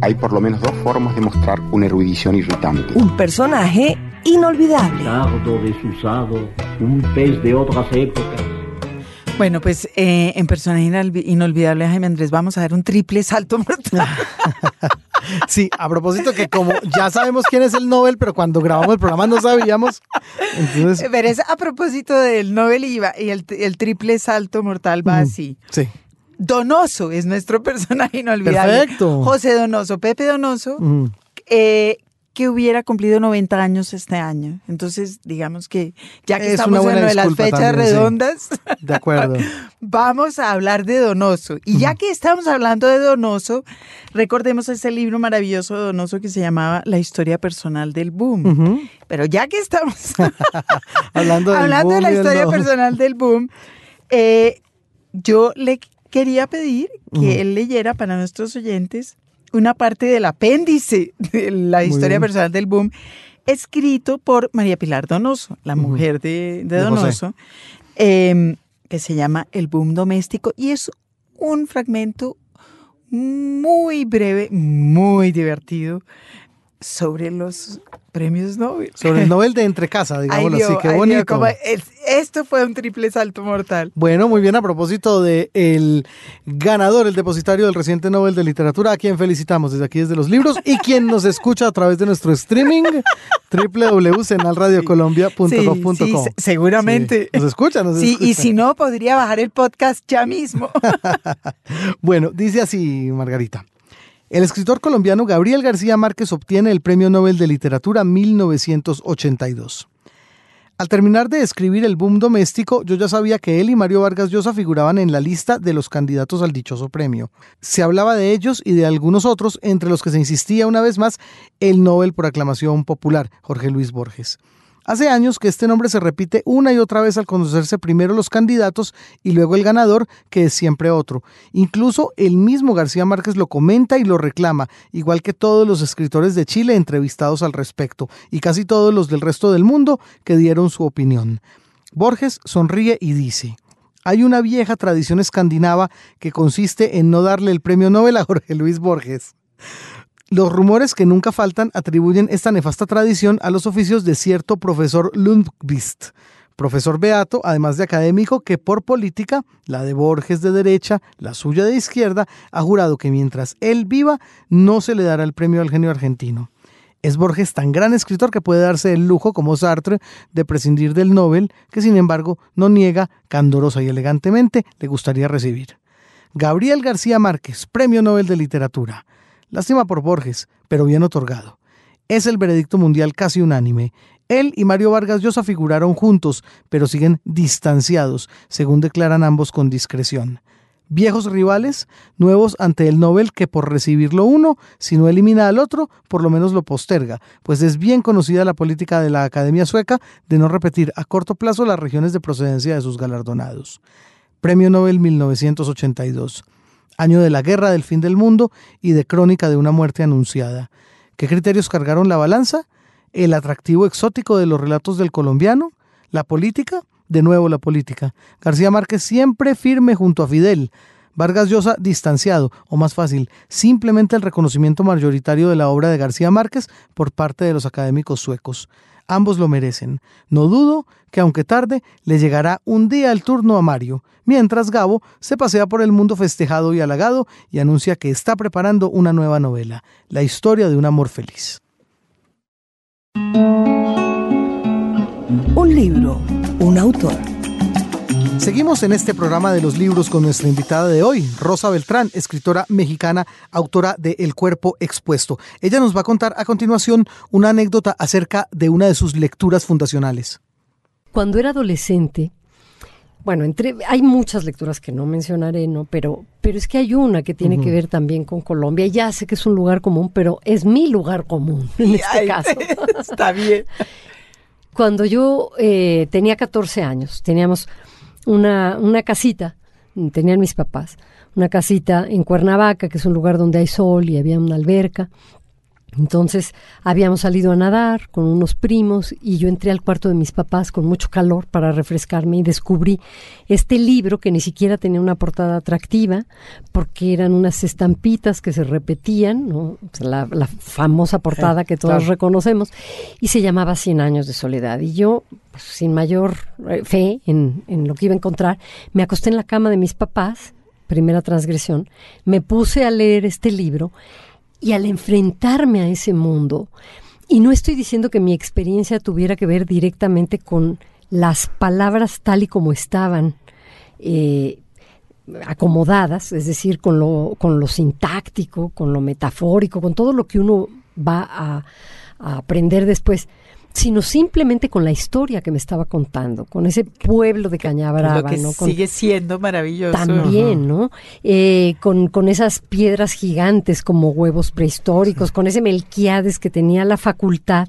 hay por lo menos dos formas de mostrar una erudición irritante. Un personaje inolvidable. Tardo, desusado, un pez de otras épocas. Bueno, pues eh, en personaje inolvidable, Jaime Andrés, vamos a dar un triple salto mortal. Sí, a propósito que como ya sabemos quién es el Nobel, pero cuando grabamos el programa no sabíamos. Entonces... Pero es a propósito del Nobel y, y el, triple salto mortal va así. Sí. Donoso es nuestro personaje inolvidable. Perfecto. José Donoso, Pepe Donoso, eh, que hubiera cumplido 90 años este año. Entonces, digamos que ya que estamos en de las fechas redondas, de acuerdo. vamos a hablar de Donoso. Y ya que estamos hablando de Donoso, recordemos ese libro maravilloso de Donoso que se llamaba La historia personal del boom. Pero ya que estamos hablando, de la historia personal del boom, eh, yo le quería pedir que él leyera para nuestros oyentes una parte del apéndice de la historia personal del boom, escrito por María Pilar Donoso, la mujer de, Donoso, em, que se llama El boom doméstico y es un fragmento muy breve, muy divertido sobre los premios Nobel. Sobre el Nobel de entre casa, digámoslo así. Qué bonito. esto fue un triple salto mortal. Bueno, muy bien. A propósito de el ganador, el depositario del reciente Nobel de Literatura, a quien felicitamos desde aquí, desde los libros, y quien nos escucha a través de nuestro streaming, www.senalradiocolombia.com. Sí, seguramente. nos escucha, nos sí, y si no, podría bajar el podcast ya mismo. bueno, dice así, Margarita. El escritor colombiano Gabriel García Márquez obtiene el Premio Nobel de Literatura 1982. Al terminar de escribir El Boom Doméstico, yo ya sabía que él y Mario Vargas Llosa figuraban en la lista de los candidatos al dichoso premio. Se hablaba de ellos y de algunos otros, entre los que se insistía una vez más el Nobel por aclamación popular, Jorge Luis Borges. Hace años que este nombre se repite una y otra vez al conocerse primero los candidatos y luego el ganador, que es siempre otro. Incluso el mismo García Márquez lo comenta y lo reclama, igual que todos los escritores de Chile entrevistados al respecto, y casi todos los del resto del mundo que dieron su opinión. Borges sonríe y dice, hay una vieja tradición escandinava que consiste en no darle el premio Nobel a Jorge Luis Borges. Los rumores que nunca faltan atribuyen esta nefasta tradición a los oficios de cierto profesor Lundqvist, profesor beato, además de académico, que por política, la de Borges de derecha, la suya de izquierda, ha jurado que mientras él viva no se le dará el premio al genio argentino. Es Borges tan gran escritor que puede darse el lujo, como Sartre, de prescindir del Nobel, que sin embargo no niega, candorosa y elegantemente, le gustaría recibir. Gabriel García Márquez, Premio Nobel de Literatura. Lástima por Borges, pero bien otorgado. Es el veredicto mundial casi unánime. Él y Mario Vargas Llosa figuraron juntos, pero siguen distanciados, según declaran ambos con discreción. Viejos rivales, nuevos ante el Nobel que por recibirlo uno, si no elimina al otro, por lo menos lo posterga, pues es bien conocida la política de la Academia Sueca de no repetir a corto plazo las regiones de procedencia de sus galardonados. Premio Nobel 1982 año de la guerra del fin del mundo y de crónica de una muerte anunciada. ¿Qué criterios cargaron la balanza? ¿El atractivo exótico de los relatos del colombiano? ¿La política? De nuevo la política. García Márquez siempre firme junto a Fidel. Vargas Llosa distanciado, o más fácil, simplemente el reconocimiento mayoritario de la obra de García Márquez por parte de los académicos suecos. Ambos lo merecen. No dudo que aunque tarde, le llegará un día el turno a Mario, mientras Gabo se pasea por el mundo festejado y halagado y anuncia que está preparando una nueva novela, la historia de un amor feliz. Un libro, un autor. Seguimos en este programa de los libros con nuestra invitada de hoy, Rosa Beltrán, escritora mexicana, autora de El cuerpo expuesto. Ella nos va a contar a continuación una anécdota acerca de una de sus lecturas fundacionales. Cuando era adolescente, bueno, entre, hay muchas lecturas que no mencionaré, ¿no? Pero, pero es que hay una que tiene que ver también con Colombia. Ya sé que es un lugar común, pero es mi lugar común en este caso. Está bien. Cuando yo eh, tenía 14 años, teníamos una, una casita, tenían mis papás, una casita en Cuernavaca, que es un lugar donde hay sol y había una alberca. Entonces habíamos salido a nadar con unos primos y yo entré al cuarto de mis papás con mucho calor para refrescarme y descubrí este libro que ni siquiera tenía una portada atractiva porque eran unas estampitas que se repetían, ¿no? La, la famosa portada que todos claro. reconocemos y se llamaba Cien años de soledad. Y yo, pues, sin mayor eh, fe en, en lo que iba a encontrar, me acosté en la cama de mis papás, primera transgresión, me puse a leer este libro y al enfrentarme a ese mundo, y no estoy diciendo que mi experiencia tuviera que ver directamente con las palabras tal y como estaban eh, acomodadas, es decir, con lo, con lo sintáctico, con lo metafórico, con todo lo que uno va a, a aprender después, sino simplemente con la historia que me estaba contando, con ese pueblo de Cañabrava, lo que ¿no? Con- sigue siendo maravilloso. también, ¿no? Eh, con, con esas piedras gigantes como huevos prehistóricos, con ese Melquiades que tenía la facultad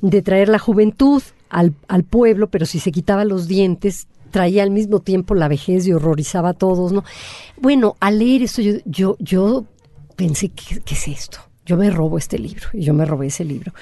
de traer la juventud al, al pueblo, pero si se quitaba los dientes traía al mismo tiempo la vejez y horrorizaba a todos, ¿no? Bueno, al leer esto yo, yo, yo pensé, ¿qué, qué es esto? Yo me robo este libro y yo me robé ese libro.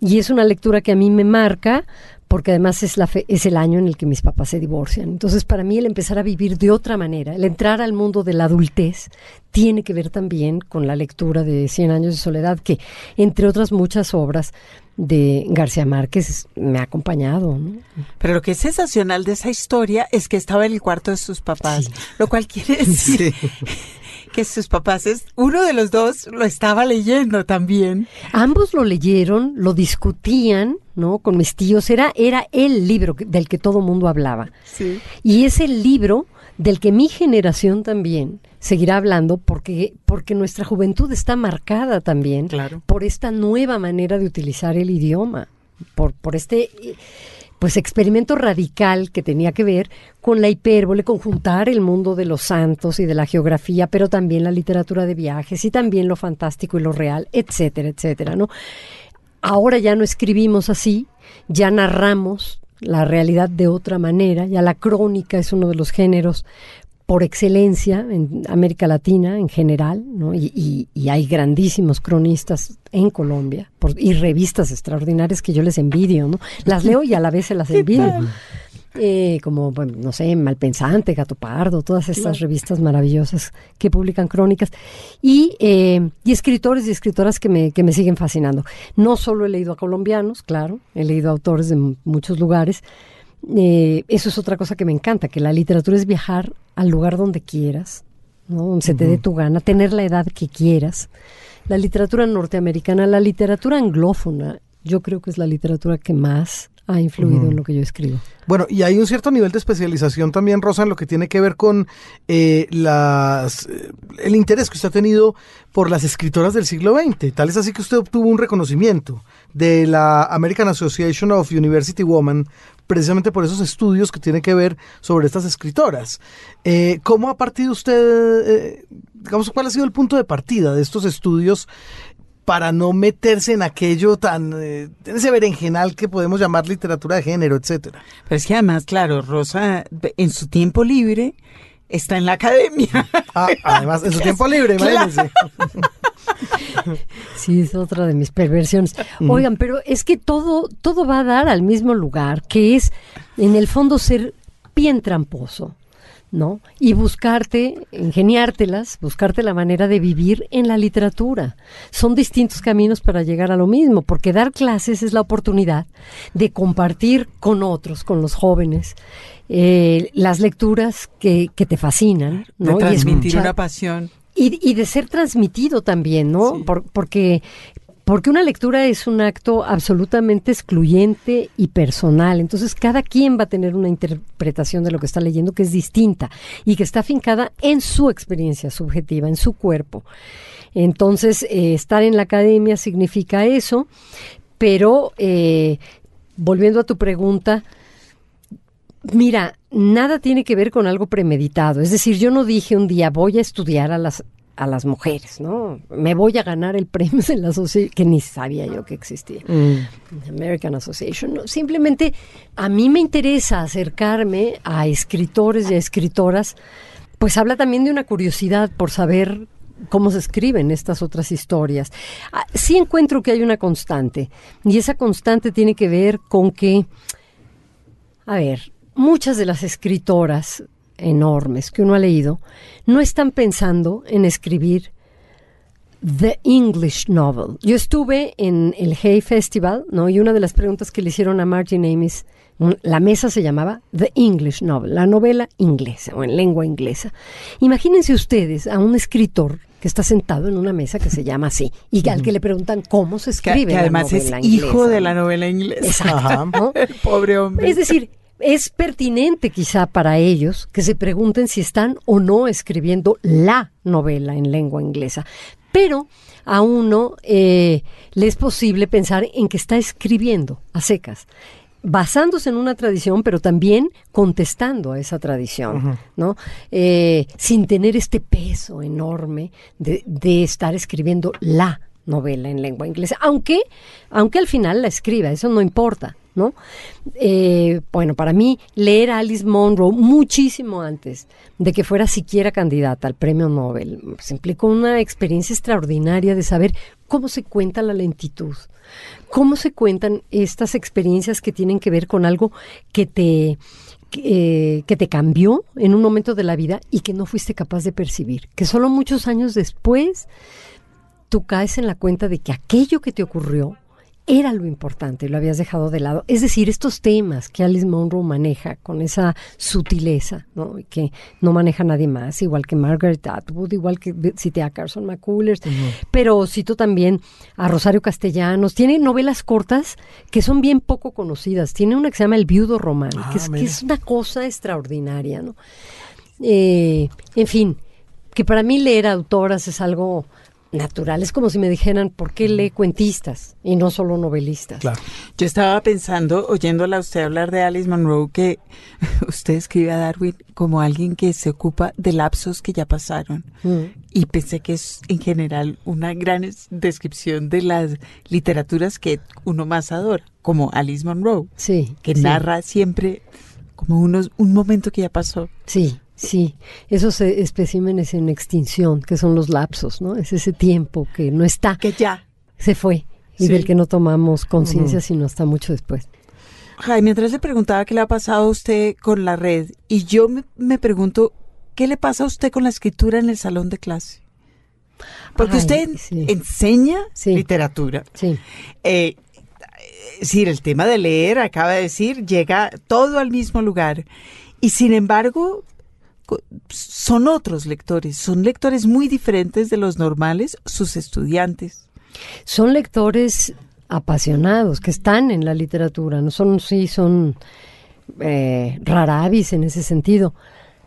Y es una lectura que a mí me marca porque además es, la fe- es el año en el que mis papás se divorcian. Entonces, para mí el empezar a vivir de otra manera, el entrar al mundo de la adultez, tiene que ver también con la lectura de Cien años de soledad, que entre otras muchas obras de García Márquez me ha acompañado. ¿no? Pero lo que es sensacional de esa historia es que estaba en el cuarto de sus papás, Sí. lo cual quiere decir que sus papás, es, uno de los dos lo estaba leyendo también. Ambos lo leyeron, lo discutían, ¿no? Con mis tíos. Era, era el libro del que todo mundo hablaba. Sí. Y es el libro del que mi generación también seguirá hablando porque, porque nuestra juventud está marcada también Claro. por esta nueva manera de utilizar el idioma, por, por este pues experimento radical que tenía que ver con la hipérbole, con juntar el mundo de los santos y de la geografía, pero también la literatura de viajes y también lo fantástico y lo real, etcétera, etcétera, ¿no? Ahora ya no escribimos así, ya narramos la realidad de otra manera, ya la crónica es uno de los géneros por excelencia en América Latina en general, ¿no? y, y- y hay grandísimos cronistas en Colombia por- y revistas extraordinarias que yo les envidio, ¿no? Las leo y a la vez se las envidio. Eh, como, bueno, no sé, Malpensante, Gato Pardo, todas estas revistas maravillosas que publican crónicas. Y, eh, y escritores y escritoras que me, que me siguen fascinando. No solo he leído a colombianos, claro, he leído a autores de muchos lugares. Eh, eso es otra cosa que me encanta, que la literatura es viajar al lugar donde quieras, ¿no? donde se te dé tu gana, tener la edad que quieras. La literatura norteamericana, la literatura anglófona, yo creo que es la literatura que más ha influido en lo que yo escribo. Bueno, y hay un cierto nivel de especialización también, Rosa, en lo que tiene que ver con eh, las, eh, el interés que usted ha tenido por las escritoras del siglo XX. Tal es así que usted obtuvo un reconocimiento de la American Association of University Women precisamente por esos estudios que tienen que ver sobre estas escritoras. Eh, ¿Cómo ha partido usted, eh, digamos, cuál ha sido el punto de partida de estos estudios para no meterse en aquello tan, eh, en ese berenjenal que podemos llamar literatura de género, etcétera? Pero es que además, claro, Rosa en su tiempo libre está en la academia. Ah, además, en su tiempo libre, imagínense. Sí, es otra de mis perversiones. Oigan, pero es que todo, todo va a dar al mismo lugar, que es, en el fondo, ser bien tramposo, ¿no? Y buscarte, ingeniártelas, buscarte la manera de vivir en la literatura. Son distintos caminos para llegar a lo mismo, porque dar clases es la oportunidad de compartir con otros, con los jóvenes, eh, las lecturas que, que te fascinan, ¿no? De Y transmitir una pasión. Y, y de ser transmitido también, ¿no? Sí. Por- porque, porque una lectura es un acto absolutamente excluyente y personal. Entonces, cada quien va a tener una interpretación de lo que está leyendo que es distinta y que está afincada en su experiencia subjetiva, en su cuerpo. Entonces, eh, estar en la academia significa eso, pero eh, volviendo a tu pregunta, Mira, nada tiene que ver con algo premeditado. Es decir, yo no dije un día voy a estudiar a las a las mujeres, ¿no? Me voy a ganar el premio de la asociación, que ni sabía yo que existía. American Association. No, simplemente a mí me interesa acercarme a escritores y a escritoras, pues habla también de una curiosidad por saber cómo se escriben estas otras historias. Ah, sí encuentro que hay una constante, y esa constante tiene que ver con que, a ver, muchas de las escritoras enormes que uno ha leído no están pensando en escribir The English Novel. Yo estuve en el Hay Festival, ¿no? Y una de las preguntas que le hicieron a Martin Amis, la mesa se llamaba The English Novel, la novela inglesa o en lengua inglesa. Imagínense ustedes a un escritor que está sentado en una mesa que se llama así y al que le preguntan cómo se escribe. que la además es novela hijo inglesa, de la ¿no? novela inglesa. Exacto. Ajá. ¿no? El pobre hombre. Es decir, es pertinente quizá para ellos que se pregunten si están o no escribiendo la novela en lengua inglesa. Pero a uno eh, le es posible pensar en que está escribiendo a secas, basándose en una tradición, pero también contestando a esa tradición, ¿no? Eh, sin tener este peso enorme de, de estar escribiendo la novela en lengua inglesa, aunque, aunque al final la escriba, eso no importa, ¿no? Eh, bueno, para mí leer a Alice Munro muchísimo antes de que fuera siquiera candidata al premio Nobel, pues, implicó una experiencia extraordinaria de saber cómo se cuenta la lentitud, cómo se cuentan estas experiencias que tienen que ver con algo que te que, eh, que te cambió en un momento de la vida y que no fuiste capaz de percibir, que solo muchos años después tú caes en la cuenta de que aquello que te ocurrió era lo importante, lo habías dejado de lado. Es decir, estos temas que Alice Munro maneja con esa sutileza, ¿no? Y que no maneja nadie más, igual que Margaret Atwood, igual que cité a Carson McCullers, pero cito también a Rosario Castellanos. Tiene novelas cortas que son bien poco conocidas. Tiene una que se llama El viudo román, Ah, que, es, que es una cosa extraordinaria, ¿no? Eh, en fin, que para mí leer autoras es algo natural. Es como si me dijeran, ¿por qué lee cuentistas y no solo novelistas? Claro. Yo estaba pensando, oyéndola a usted hablar de Alice Monroe, que usted escribe a Darwin como alguien que se ocupa de lapsos que ya pasaron. Mm. Y pensé que es en general una gran es- descripción de las literaturas que uno más adora, como Alice Monroe, Sí. que sí, narra siempre como unos, un momento que ya pasó. Sí, sí. Esos eh, especímenes en extinción, que son los lapsos, ¿no? Es ese tiempo que no está, Que ya. se fue y Sí. del que no tomamos conciencia sino hasta mucho después. Jaime, mientras le preguntaba qué le ha pasado a usted con la red, y yo me, me pregunto, ¿qué le pasa a usted con la escritura en el salón de clase? Porque Ay, usted sí. enseña Sí. literatura. Sí. Eh, es decir, el tema de leer, acaba de decir, llega todo al mismo lugar. Y sin embargo, son otros lectores, son lectores muy diferentes de los normales, sus estudiantes. Son lectores apasionados, que están en la literatura, no son, sí, son eh, raravis en ese sentido.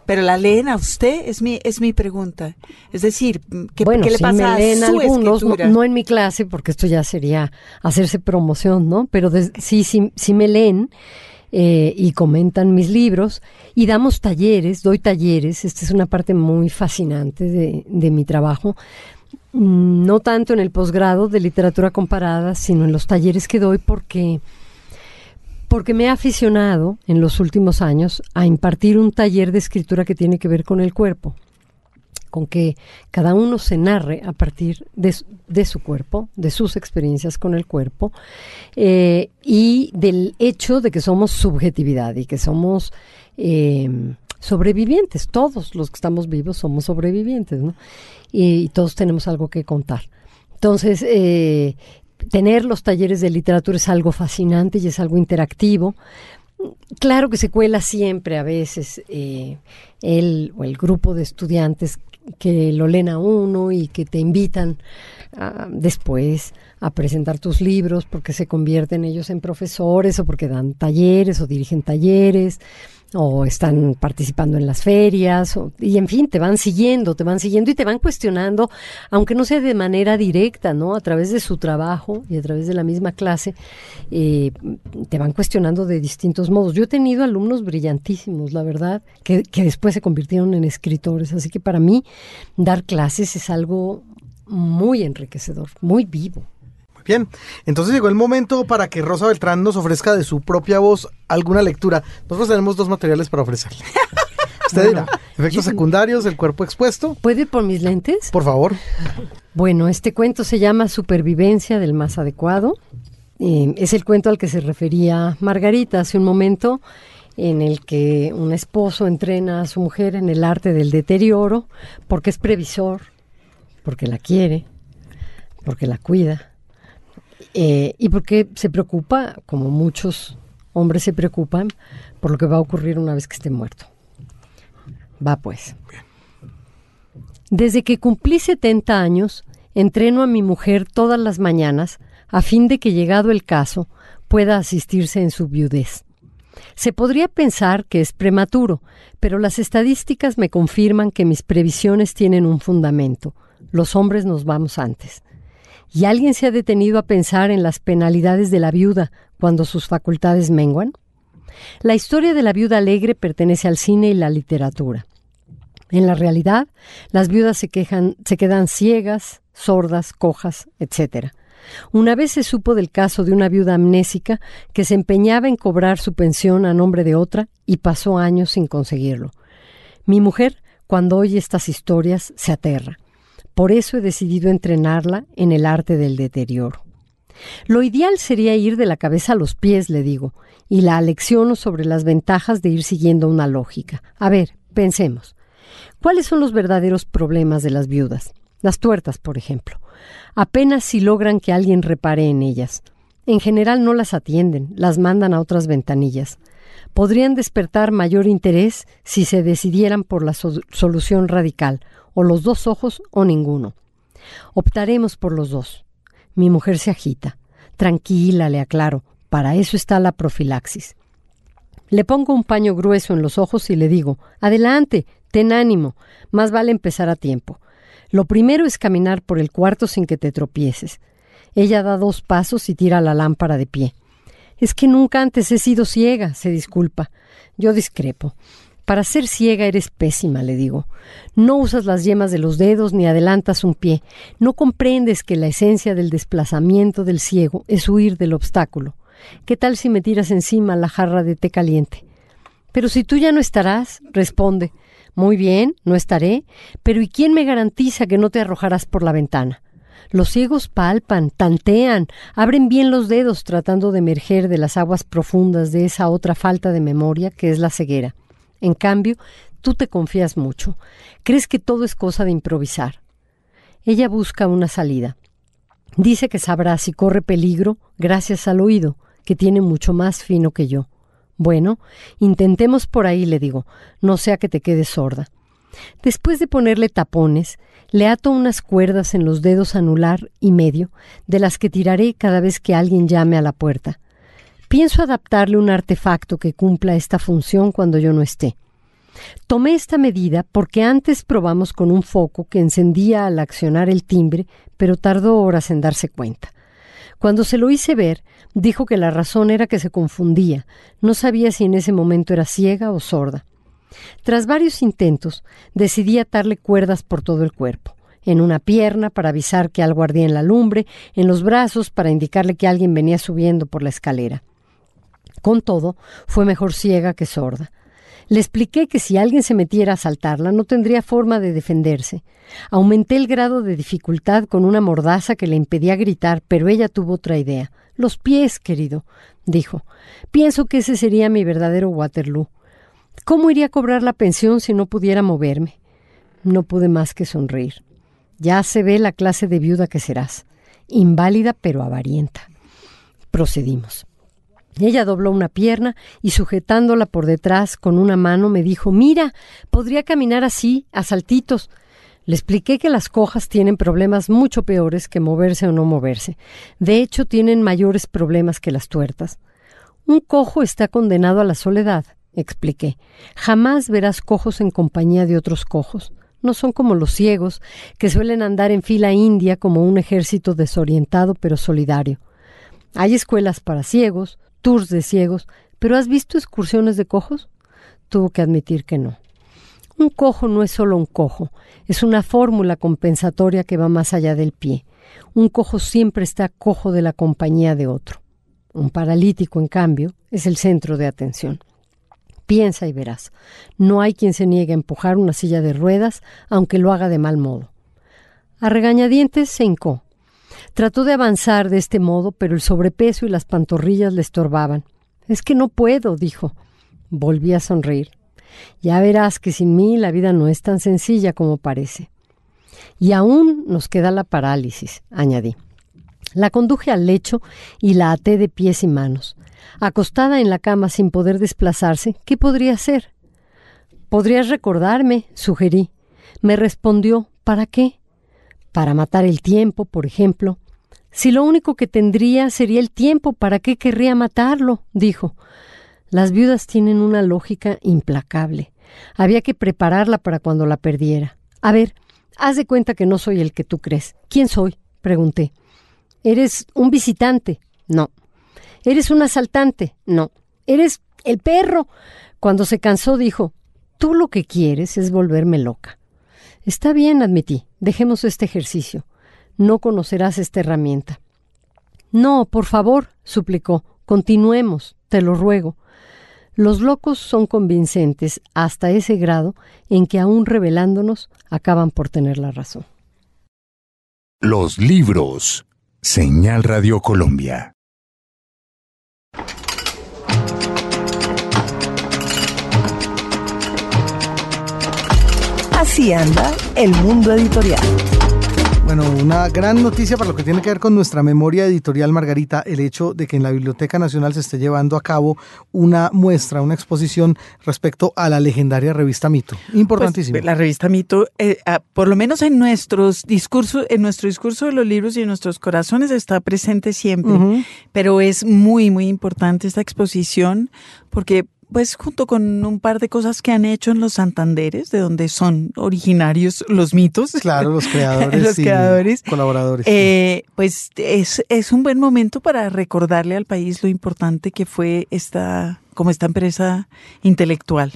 Pero la leen a usted, es mi, es mi pregunta. Es decir, ¿qué, bueno, qué le sí pasa me leen a su algunos, no, escritura? no en mi clase, porque esto ya sería hacerse promoción, ¿no? Pero sí, sí, sí me leen eh, y comentan mis libros y damos talleres, doy talleres, esta es una parte muy fascinante de, de mi trabajo, Mm, no tanto en el posgrado de literatura comparada, sino en los talleres que doy porque porque me he aficionado en los últimos años a impartir un taller de escritura que tiene que ver con el cuerpo, con que cada uno se narre a partir de, su- cuerpo, de sus experiencias con el cuerpo, eh, y del hecho de que somos subjetividad y que somos eh, sobrevivientes. Todos los que estamos vivos somos sobrevivientes, ¿no? Y, todos tenemos algo que contar. Entonces, eh, tener los talleres de literatura es algo fascinante y es algo interactivo. Claro que se cuela siempre a veces eh, el o el grupo de estudiantes que lo leen a uno y que te invitan después a presentar tus libros porque se convierten ellos en profesores o porque dan talleres o dirigen talleres o están participando en las ferias, o- y en fin, te van siguiendo, te van siguiendo y te van cuestionando, aunque no sea de manera directa, ¿no? A través de su trabajo y a través de la misma clase, eh, te van cuestionando de distintos modos. Yo he tenido alumnos brillantísimos, la verdad, que, que después se convirtieron en escritores, así que para mí dar clases es algo muy enriquecedor, muy vivo. Bien. Entonces llegó el momento para que Rosa Beltrán nos ofrezca de su propia voz alguna lectura. Nosotros tenemos dos materiales para ofrecerle. Usted dirá, efectos secundarios, el cuerpo expuesto. ¿Puedo ir por mis lentes? Por favor. Bueno, este cuento se llama Supervivencia del más adecuado. Eh, es el cuento al que se refería Margarita hace un momento, en el que un esposo entrena a su mujer en el arte del deterioro, porque es previsor, porque la quiere, porque la cuida, eh, y porque se preocupa, como muchos hombres se preocupan, por lo que va a ocurrir una vez que esté muerto. Va pues. Desde que cumplí 70 años, entreno a mi mujer todas las mañanas a fin de que, llegado el caso, pueda asistirse en su viudez. Se podría pensar que es prematuro, pero las estadísticas me confirman que mis previsiones tienen un fundamento. Los hombres nos vamos antes. ¿Y alguien se ha detenido a pensar en las penalidades de la viuda cuando sus facultades menguan? La historia de la viuda alegre pertenece al cine y la literatura. En la realidad, las viudas se, quejan, se quedan ciegas, sordas, cojas, etc. Una vez se supo del caso de una viuda amnésica que se empeñaba en cobrar su pensión a nombre de otra y pasó años sin conseguirlo. Mi mujer, cuando oye estas historias, se aterra. Por eso he decidido entrenarla en el arte del deterioro. Lo ideal sería ir de la cabeza a los pies, le digo, y la alecciono sobre las ventajas de ir siguiendo una lógica. A ver, pensemos. ¿Cuáles son los verdaderos problemas de las viudas? Las tuertas, por ejemplo. Apenas si logran que alguien repare en ellas. En general no las atienden, las mandan a otras ventanillas. Podrían despertar mayor interés si se decidieran por la solución radical, o los dos ojos o ninguno. Optaremos por los dos. Mi mujer se agita. Tranquila, le aclaro, para eso está la profilaxis. Le pongo un paño grueso en los ojos y le digo, adelante, ten ánimo, más vale empezar a tiempo. Lo primero es caminar por el cuarto sin que te tropieces. Ella da dos pasos y tira la lámpara de pie. Es que nunca antes he sido ciega, se disculpa. Yo discrepo. Para ser ciega eres pésima, le digo. No usas las yemas de los dedos ni adelantas un pie. No comprendes que la esencia del desplazamiento del ciego es huir del obstáculo. ¿Qué tal si me tiras encima la jarra de té caliente? Pero si tú ya no estarás, responde. Muy bien, no estaré, pero ¿y quién me garantiza que no te arrojarás por la ventana? Los ciegos palpan, tantean, abren bien los dedos tratando de emerger de las aguas profundas de esa otra falta de memoria que es la ceguera. En cambio, tú te confías mucho. Crees que todo es cosa de improvisar. Ella busca una salida. Dice que sabrá si corre peligro gracias al oído, que tiene mucho más fino que yo. Bueno, intentemos por ahí, le digo, no sea que te quedes sorda. Después de ponerle tapones, le ato unas cuerdas en los dedos anular y medio, de las que tiraré cada vez que alguien llame a la puerta. Pienso adaptarle un artefacto que cumpla esta función cuando yo no esté. Tomé esta medida porque antes probamos con un foco que encendía al accionar el timbre, pero tardó horas en darse cuenta. Cuando se lo hice ver, dijo que la razón era que se confundía, no sabía si en ese momento era ciega o sorda. Tras varios intentos, decidí atarle cuerdas por todo el cuerpo en una pierna para avisar que algo ardía en la lumbre, en los brazos para indicarle que alguien venía subiendo por la escalera. Con todo, fue mejor ciega que sorda. Le expliqué que si alguien se metiera a asaltarla no tendría forma de defenderse. Aumenté el grado de dificultad con una mordaza que le impedía gritar, pero ella tuvo otra idea. Los pies, querido, dijo. Pienso que ese sería mi verdadero Waterloo. ¿Cómo iría a cobrar la pensión si no pudiera moverme? No pude más que sonreír. Ya se ve la clase de viuda que serás. Inválida pero avarienta. Procedimos. Ella dobló una pierna y sujetándola por detrás con una mano me dijo Mira, podría caminar así, a saltitos. Le expliqué que las cojas tienen problemas mucho peores que moverse o no moverse. De hecho, tienen mayores problemas que las tuertas. Un cojo está condenado a la soledad, expliqué. Jamás verás cojos en compañía de otros cojos. No son como los ciegos, que suelen andar en fila india como un ejército desorientado pero solidario. Hay escuelas para ciegos, tours de ciegos, pero ¿has visto excursiones de cojos? Tuvo que admitir que no. Un cojo no es solo un cojo, es una fórmula compensatoria que va más allá del pie. Un cojo siempre está cojo de la compañía de otro. Un paralítico, en cambio, es el centro de atención. Piensa y verás. No hay quien se niegue a empujar una silla de ruedas, aunque lo haga de mal modo. A regañadientes se hincó. Trató de avanzar de este modo, pero el sobrepeso y las pantorrillas le estorbaban. Es que no puedo, dijo. Volví a sonreír. Ya verás que sin mí la vida no es tan sencilla como parece. Y aún nos queda la parálisis, añadí. La conduje al lecho y la até de pies y manos. Acostada en la cama sin poder desplazarse, ¿qué podría hacer? Podrías recordarme, sugerí. Me respondió, ¿para qué? Para matar el tiempo, por ejemplo. Si lo único que tendría sería el tiempo, ¿para qué querría matarlo? dijo. Las viudas tienen una lógica implacable. Había que prepararla para cuando la perdiera. A ver, haz de cuenta que no soy el que tú crees. ¿Quién soy? pregunté. ¿Eres un visitante? No. ¿Eres un asaltante? No. ¿Eres el perro? Cuando se cansó dijo, tú lo que quieres es volverme loca. Está bien, admití. Dejemos este ejercicio. No conocerás esta herramienta. No, por favor, suplicó. Continuemos, te lo ruego. Los locos son convincentes hasta ese grado en que aún revelándonos acaban por tener la razón. Los libros. Señal Radio Colombia. Así anda el mundo editorial. Bueno, una gran noticia para lo que tiene que ver con nuestra memoria editorial, Margarita, el hecho de que en la Biblioteca Nacional se esté llevando a cabo una muestra, una exposición respecto a la legendaria revista Mito. Importantísimo. Pues, la revista Mito, eh, ah, por lo menos en nuestros discursos, en nuestro discurso de los libros y en nuestros corazones está presente siempre. Pero es muy, muy importante esta exposición porque pues junto con un par de cosas que han hecho en los Santanderes, de donde son originarios los mitos. Claro, los creadores. los creadores. Colaboradores. Eh, pues es, es un buen momento para recordarle al país lo importante que fue esta como esta empresa intelectual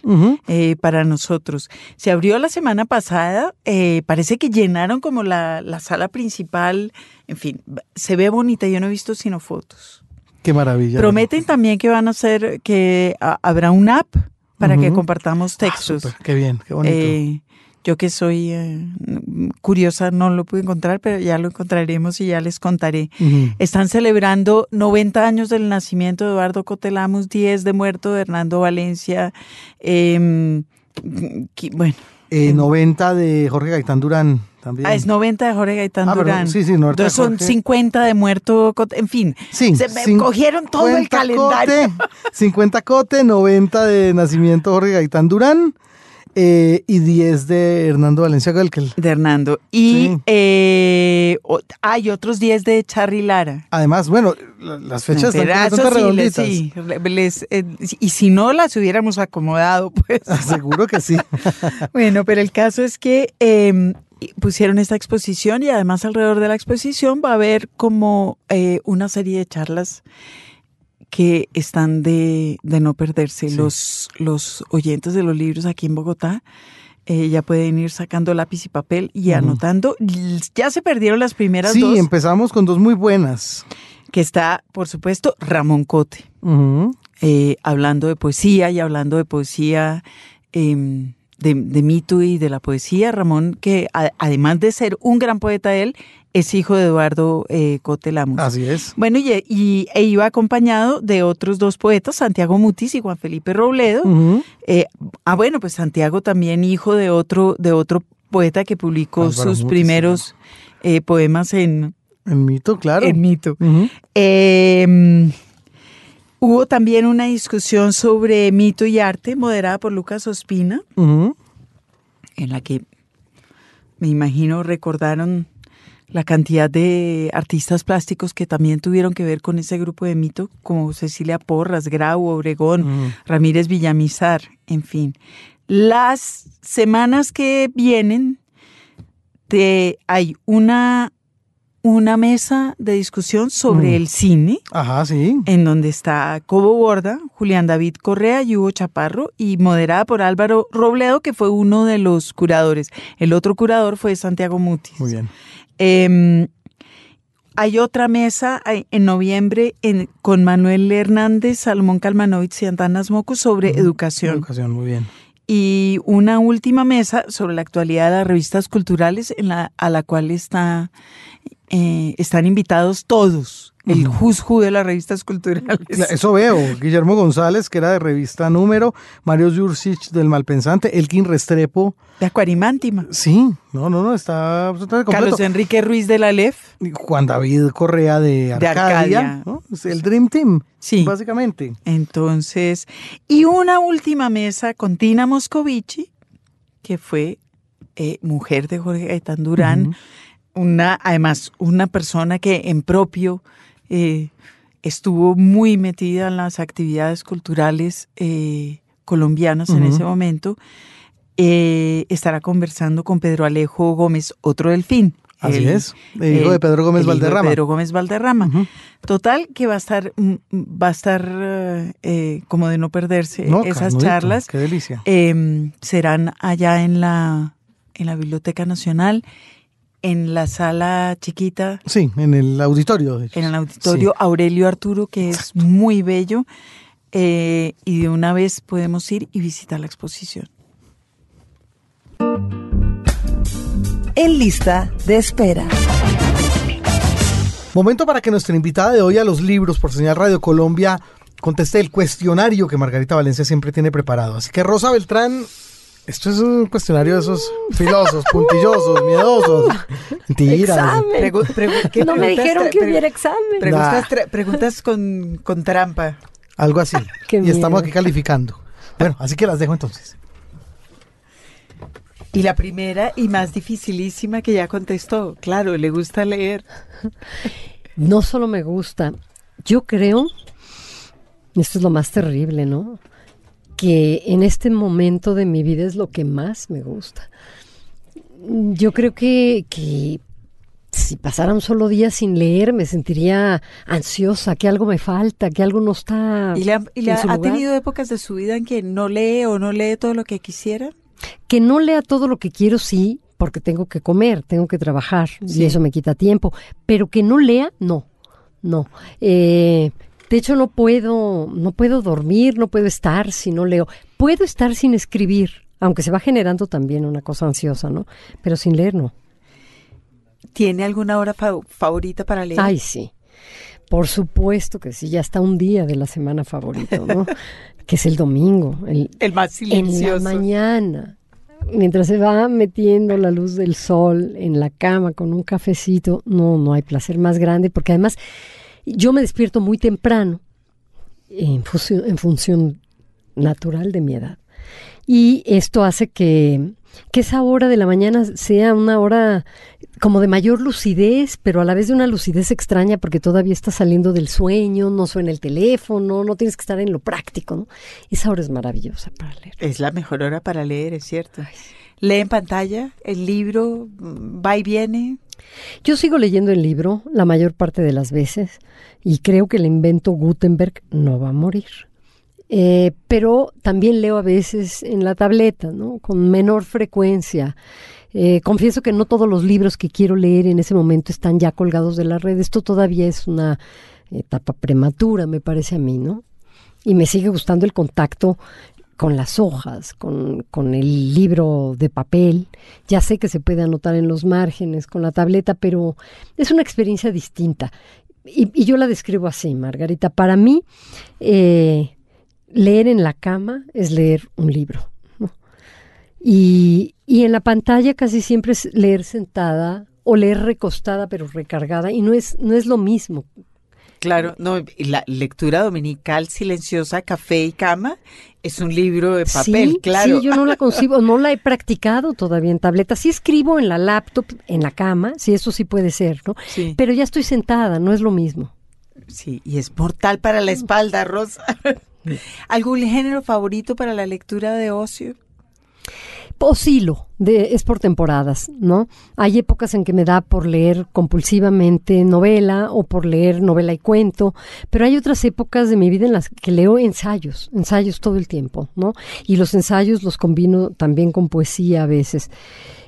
eh, para nosotros. Se abrió la semana pasada, eh, parece que llenaron como la, la sala principal, en fin, se ve bonita, yo no he visto sino fotos. Qué maravilla. Prometen también que van a hacer, que ah, habrá una app para que compartamos Ah, textos. súper, qué bien, qué bonito. Eh, yo que soy eh, curiosa no lo pude encontrar, pero ya lo encontraremos y ya les contaré. Están celebrando 90 años del nacimiento de Eduardo Cotelamus, 10 de muerto de Hernando Valencia. em, bueno, Eh, 90 de Jorge Gaitán Durán también. ah, es 90 de Jorge Gaitán Ah, Durán. sí, sí, 90 de Entonces son Jorge. 50 de muerto, Cot- en fin. Sí, se me cogieron todo el 50 calendario. Cote, 50 Cote, 90 de nacimiento Jorge Gaitán Durán eh, y 10 de Hernando Valencia Galkel. De Hernando. Y Sí. eh, hay otros 10 de Charly Lara. Además, bueno, la- las fechas están bastante redonditas. sí, le- les, eh, y si no las hubiéramos acomodado, pues. Seguro que sí. bueno, pero el caso es que eh, pusieron esta exposición y además alrededor de la exposición va a haber como eh, una serie de charlas que están de, de no perderse. Sí. Los, los oyentes de los libros aquí en Bogotá eh, ya pueden ir sacando lápiz y papel y anotando. Ya se perdieron las primeras Sí, dos, empezamos con dos muy buenas. que está, por supuesto, Ramón Cote. Eh, hablando de poesía y hablando de poesía em, de, de mito y de la poesía. Ramón, que a- además de ser un gran poeta él, es hijo de Eduardo eh, Cote Lamus. Así es. Bueno, y, y- e iba acompañado de otros dos poetas, Santiago Mutis y Juan Felipe Robledo. Eh, ah, bueno, pues Santiago también hijo de otro, de otro poeta que publicó Álvaro sus Mutis, primeros eh, poemas en, El mito, claro. en mito. Eh, hubo también una discusión sobre mito y arte moderada por Lucas Ospina, en la que me imagino recordaron la cantidad de artistas plásticos que también tuvieron que ver con ese grupo de mito, como Cecilia Porras, Grau, Obregón. Ramírez Villamizar, en fin. Las semanas que vienen, te, hay una, una mesa de discusión sobre Mm. el cine Ajá, sí. en donde está Cobo Borda, Julián David Correa y Hugo Chaparro, y moderada por Álvaro Robledo, que fue uno de los curadores. El otro curador fue Santiago Mutis. Muy bien. Eh, hay otra mesa en noviembre en- con Manuel Hernández, Salomón Calmanovitz y Antanas Mocus sobre educación. Educación, muy bien. Y una última mesa sobre la actualidad de las revistas culturales en la, a la cual está, eh, están invitados todos, el who de las revistas culturales. Eso veo. Guillermo González, que era de revista Número, Mario Jursic del Malpensante, Elkin Restrepo. De Acuarimántima. Sí, no, no, no, está absolutamente completo. Carlos Enrique Ruiz de la LEF. Juan David Correa de Arcadia. Arcadia. ¿no? Es el Dream Team, Sí. básicamente. Entonces, y una última mesa con Tina Moscovici, que fue eh, mujer de Jorge Gaitán Durán, una, además una persona que en propio eh, estuvo muy metida en las actividades culturales eh, colombianas en ese momento, eh, estará conversando con Pedro Alejo Gómez, otro delfín. Así el- es, el hijo de Pedro Gómez el hijo de Valderrama. Pedro Gómez Valderrama. Total, que va a estar, mm, va a estar eh, como de no perderse No, esas charlas. Qué delicia. Eh, serán allá en la, en la Biblioteca Nacional, en la sala chiquita, Sí, en el auditorio. en el auditorio Aurelio Arturo, que es muy bello. eh, y de una vez podemos ir y visitar la exposición. En lista de espera. Momento para que nuestra invitada de hoy a los libros por Señal Radio Colombia conteste el cuestionario que Margarita Valencia siempre tiene preparado. Así que Rosa Beltrán, esto es un cuestionario de esos filosos, puntillosos, miedosos. Mentira. Examen. Pregu- pregu- ¿qué No me dijeron que hubiera examen. Preguntas, tra- preguntas con, con trampa. Algo así. Qué y estamos aquí calificando. Bueno, así que las dejo entonces. Y la primera y más dificilísima que ya contestó. Claro, le gusta leer. No solo me gusta, yo creo, esto es lo más terrible, ¿no? Que en este momento de mi vida es lo que más me gusta. Yo creo que, que si pasara un solo día sin leer me sentiría ansiosa, que algo me falta, que algo no está. ¿Y, le ha, y le en ha- su ha lugar. tenido épocas de su vida en que no lee o no lee todo lo que quisiera? Que no lea todo lo que quiero, sí, porque tengo que comer, tengo que trabajar Sí. y eso me quita tiempo. Pero que no lea, no, no. Eh, de hecho, no puedo, no puedo dormir, no puedo estar si no leo. Puedo estar sin escribir, aunque se va generando también una cosa ansiosa, ¿no? Pero sin leer, no. ¿Tiene alguna hora fa- favorita para leer? Ay, sí. Por supuesto que sí, ya está un día de la semana favorito, ¿no? que es el domingo, el, el más en la silencioso. mañana, mientras se va metiendo la luz del sol en la cama con un cafecito, no, no hay placer más grande, porque además yo me despierto muy temprano en función, en función natural de mi edad. Y esto hace que, que esa hora de la mañana sea una hora como de mayor lucidez, pero a la vez de una lucidez extraña porque todavía está saliendo del sueño, no suena el teléfono, no tienes que estar en lo práctico, ¿no? Esa hora es maravillosa para leer. Es la mejor hora para leer, es cierto. Lee en pantalla, el libro mm, va y viene. Yo sigo leyendo el libro la mayor parte de las veces y creo que el invento Gutenberg no va a morir. Eh, pero también leo a veces en la tableta, ¿no? Con menor frecuencia. Eh, confieso que no todos los libros que quiero leer en ese momento están ya colgados de la red. Esto todavía es una etapa prematura, me parece a mí, ¿no? Y me sigue gustando el contacto con las hojas, con, con el libro de papel. Ya sé que se puede anotar en los márgenes con la tableta, pero es una experiencia distinta. Y, yo la describo así, Margarita. Para mí, eh, leer en la cama es leer un libro. Y, y en la pantalla casi siempre es leer sentada o leer recostada pero recargada y no es, no es lo mismo. Claro, no, la lectura dominical silenciosa, café y cama, es un libro de papel, sí, claro. Sí, yo no la concibo, no la he practicado todavía en tableta. Sí escribo en la laptop, en la cama, sí, eso sí puede ser, ¿no? Sí. Pero ya estoy sentada, no es lo mismo. Sí, y es mortal para la espalda, Rosa. ¿Algún género favorito para la lectura de ocio? Oscilo, es por temporadas, ¿no? Hay épocas en que me da por leer compulsivamente novela o por leer novela y cuento, pero hay otras épocas de mi vida en las que leo ensayos, ensayos todo el tiempo, ¿no? Y los ensayos los combino también con poesía a veces.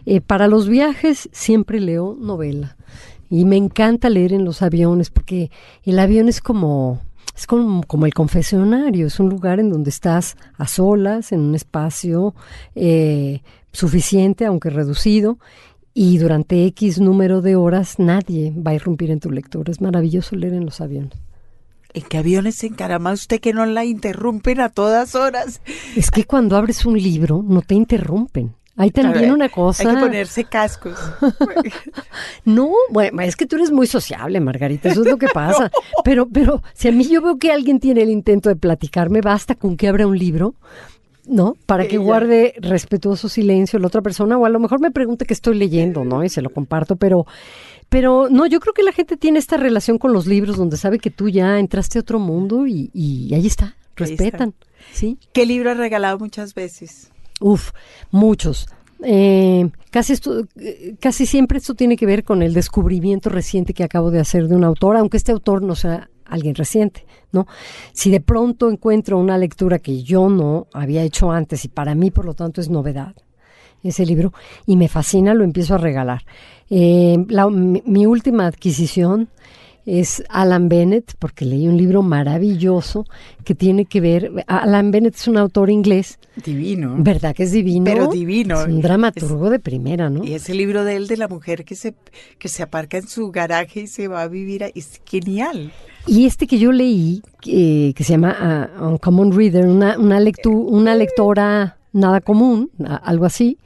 Eh, para los viajes siempre leo novela. y me encanta leer en los aviones porque el avión es como es como, como el confesionario, es un lugar en donde estás a solas, en un espacio eh, suficiente, aunque reducido, y durante X número de horas nadie va a irrumpir en tu lectura. Es maravilloso leer en los aviones. ¿En qué aviones se encarama usted que no la interrumpen a todas horas? Es que cuando abres un libro no te interrumpen. Hay también una cosa. Hay que ponerse cascos. no, bueno, es que tú eres muy sociable, Margarita, eso es lo que pasa. Pero, pero si a mí yo veo que alguien tiene el intento de platicarme, basta con que abra un libro, ¿no? Para que guarde respetuoso silencio la otra persona, o a lo mejor me pregunte qué estoy leyendo, ¿no? Y se lo comparto, pero. Pero no, yo creo que la gente tiene esta relación con los libros donde sabe que tú ya entraste a otro mundo y, y ahí está, respetan. ¿sí? ¿Qué libro has regalado muchas veces? Uf, muchos. Eh, casi, esto, casi siempre esto tiene que ver con el descubrimiento reciente que acabo de hacer de un autor, aunque este autor no sea alguien reciente, ¿no? Si de pronto encuentro una lectura que yo no había hecho antes y para mí, por lo tanto, es novedad, ese libro, y me fascina, lo empiezo a regalar. Eh, mi, mi última adquisición es Alan Bennett, porque leí un libro maravilloso que tiene que ver. Alan Bennett es un autor inglés. Divino. ¿Verdad que es divino? Pero divino. Es un dramaturgo de primera, ¿no? Y ese libro de él, de la mujer que se, que se aparca en su garaje y se va a vivir, es genial. Y este que yo leí, que se llama uh, Uncommon Reader, una, una, una lectora nada común, algo así,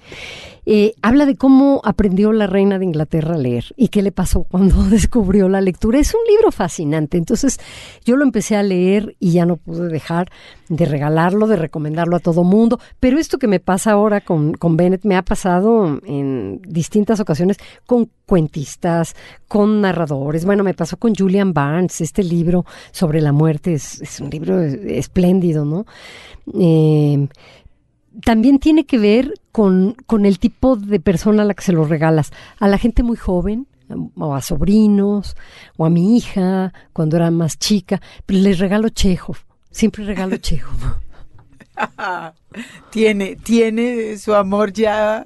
eh, habla de cómo aprendió la reina de Inglaterra a leer y qué le pasó cuando descubrió la lectura. Es un libro fascinante. Entonces yo lo empecé a leer y ya no pude dejar de regalarlo, de recomendarlo a todo mundo. Pero esto que me pasa ahora con, con Bennett me ha pasado en distintas ocasiones con cuentistas, con narradores. Bueno, me pasó con Julian Barnes, este libro sobre la muerte es, es un libro espléndido, ¿no? Eh, también tiene que ver con, con, el tipo de persona a la que se lo regalas. A la gente muy joven, o a sobrinos, o a mi hija, cuando era más chica, les regalo Chekhov. Siempre regalo Chekhov. tiene, tiene su amor ya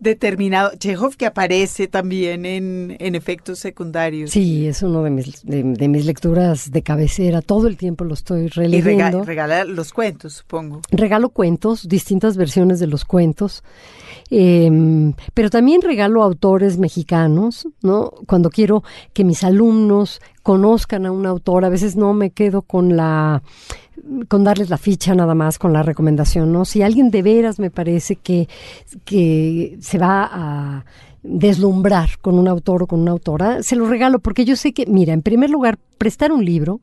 determinado. Chekhov que aparece también en, en, efectos secundarios. Sí, es uno de mis, de, mis lecturas de cabecera. Todo el tiempo lo estoy releyendo. Y regala, los cuentos, supongo. Regalo cuentos, distintas versiones de los cuentos. Eh, pero también regalo autores mexicanos, ¿no? Cuando quiero que mis alumnos conozcan a un autor, a veces no me quedo con la con darles la ficha nada más, con la recomendación, ¿no? Si alguien de veras me parece que, que se va a deslumbrar con un autor o con una autora, se lo regalo porque yo sé que, mira, en primer lugar, prestar un libro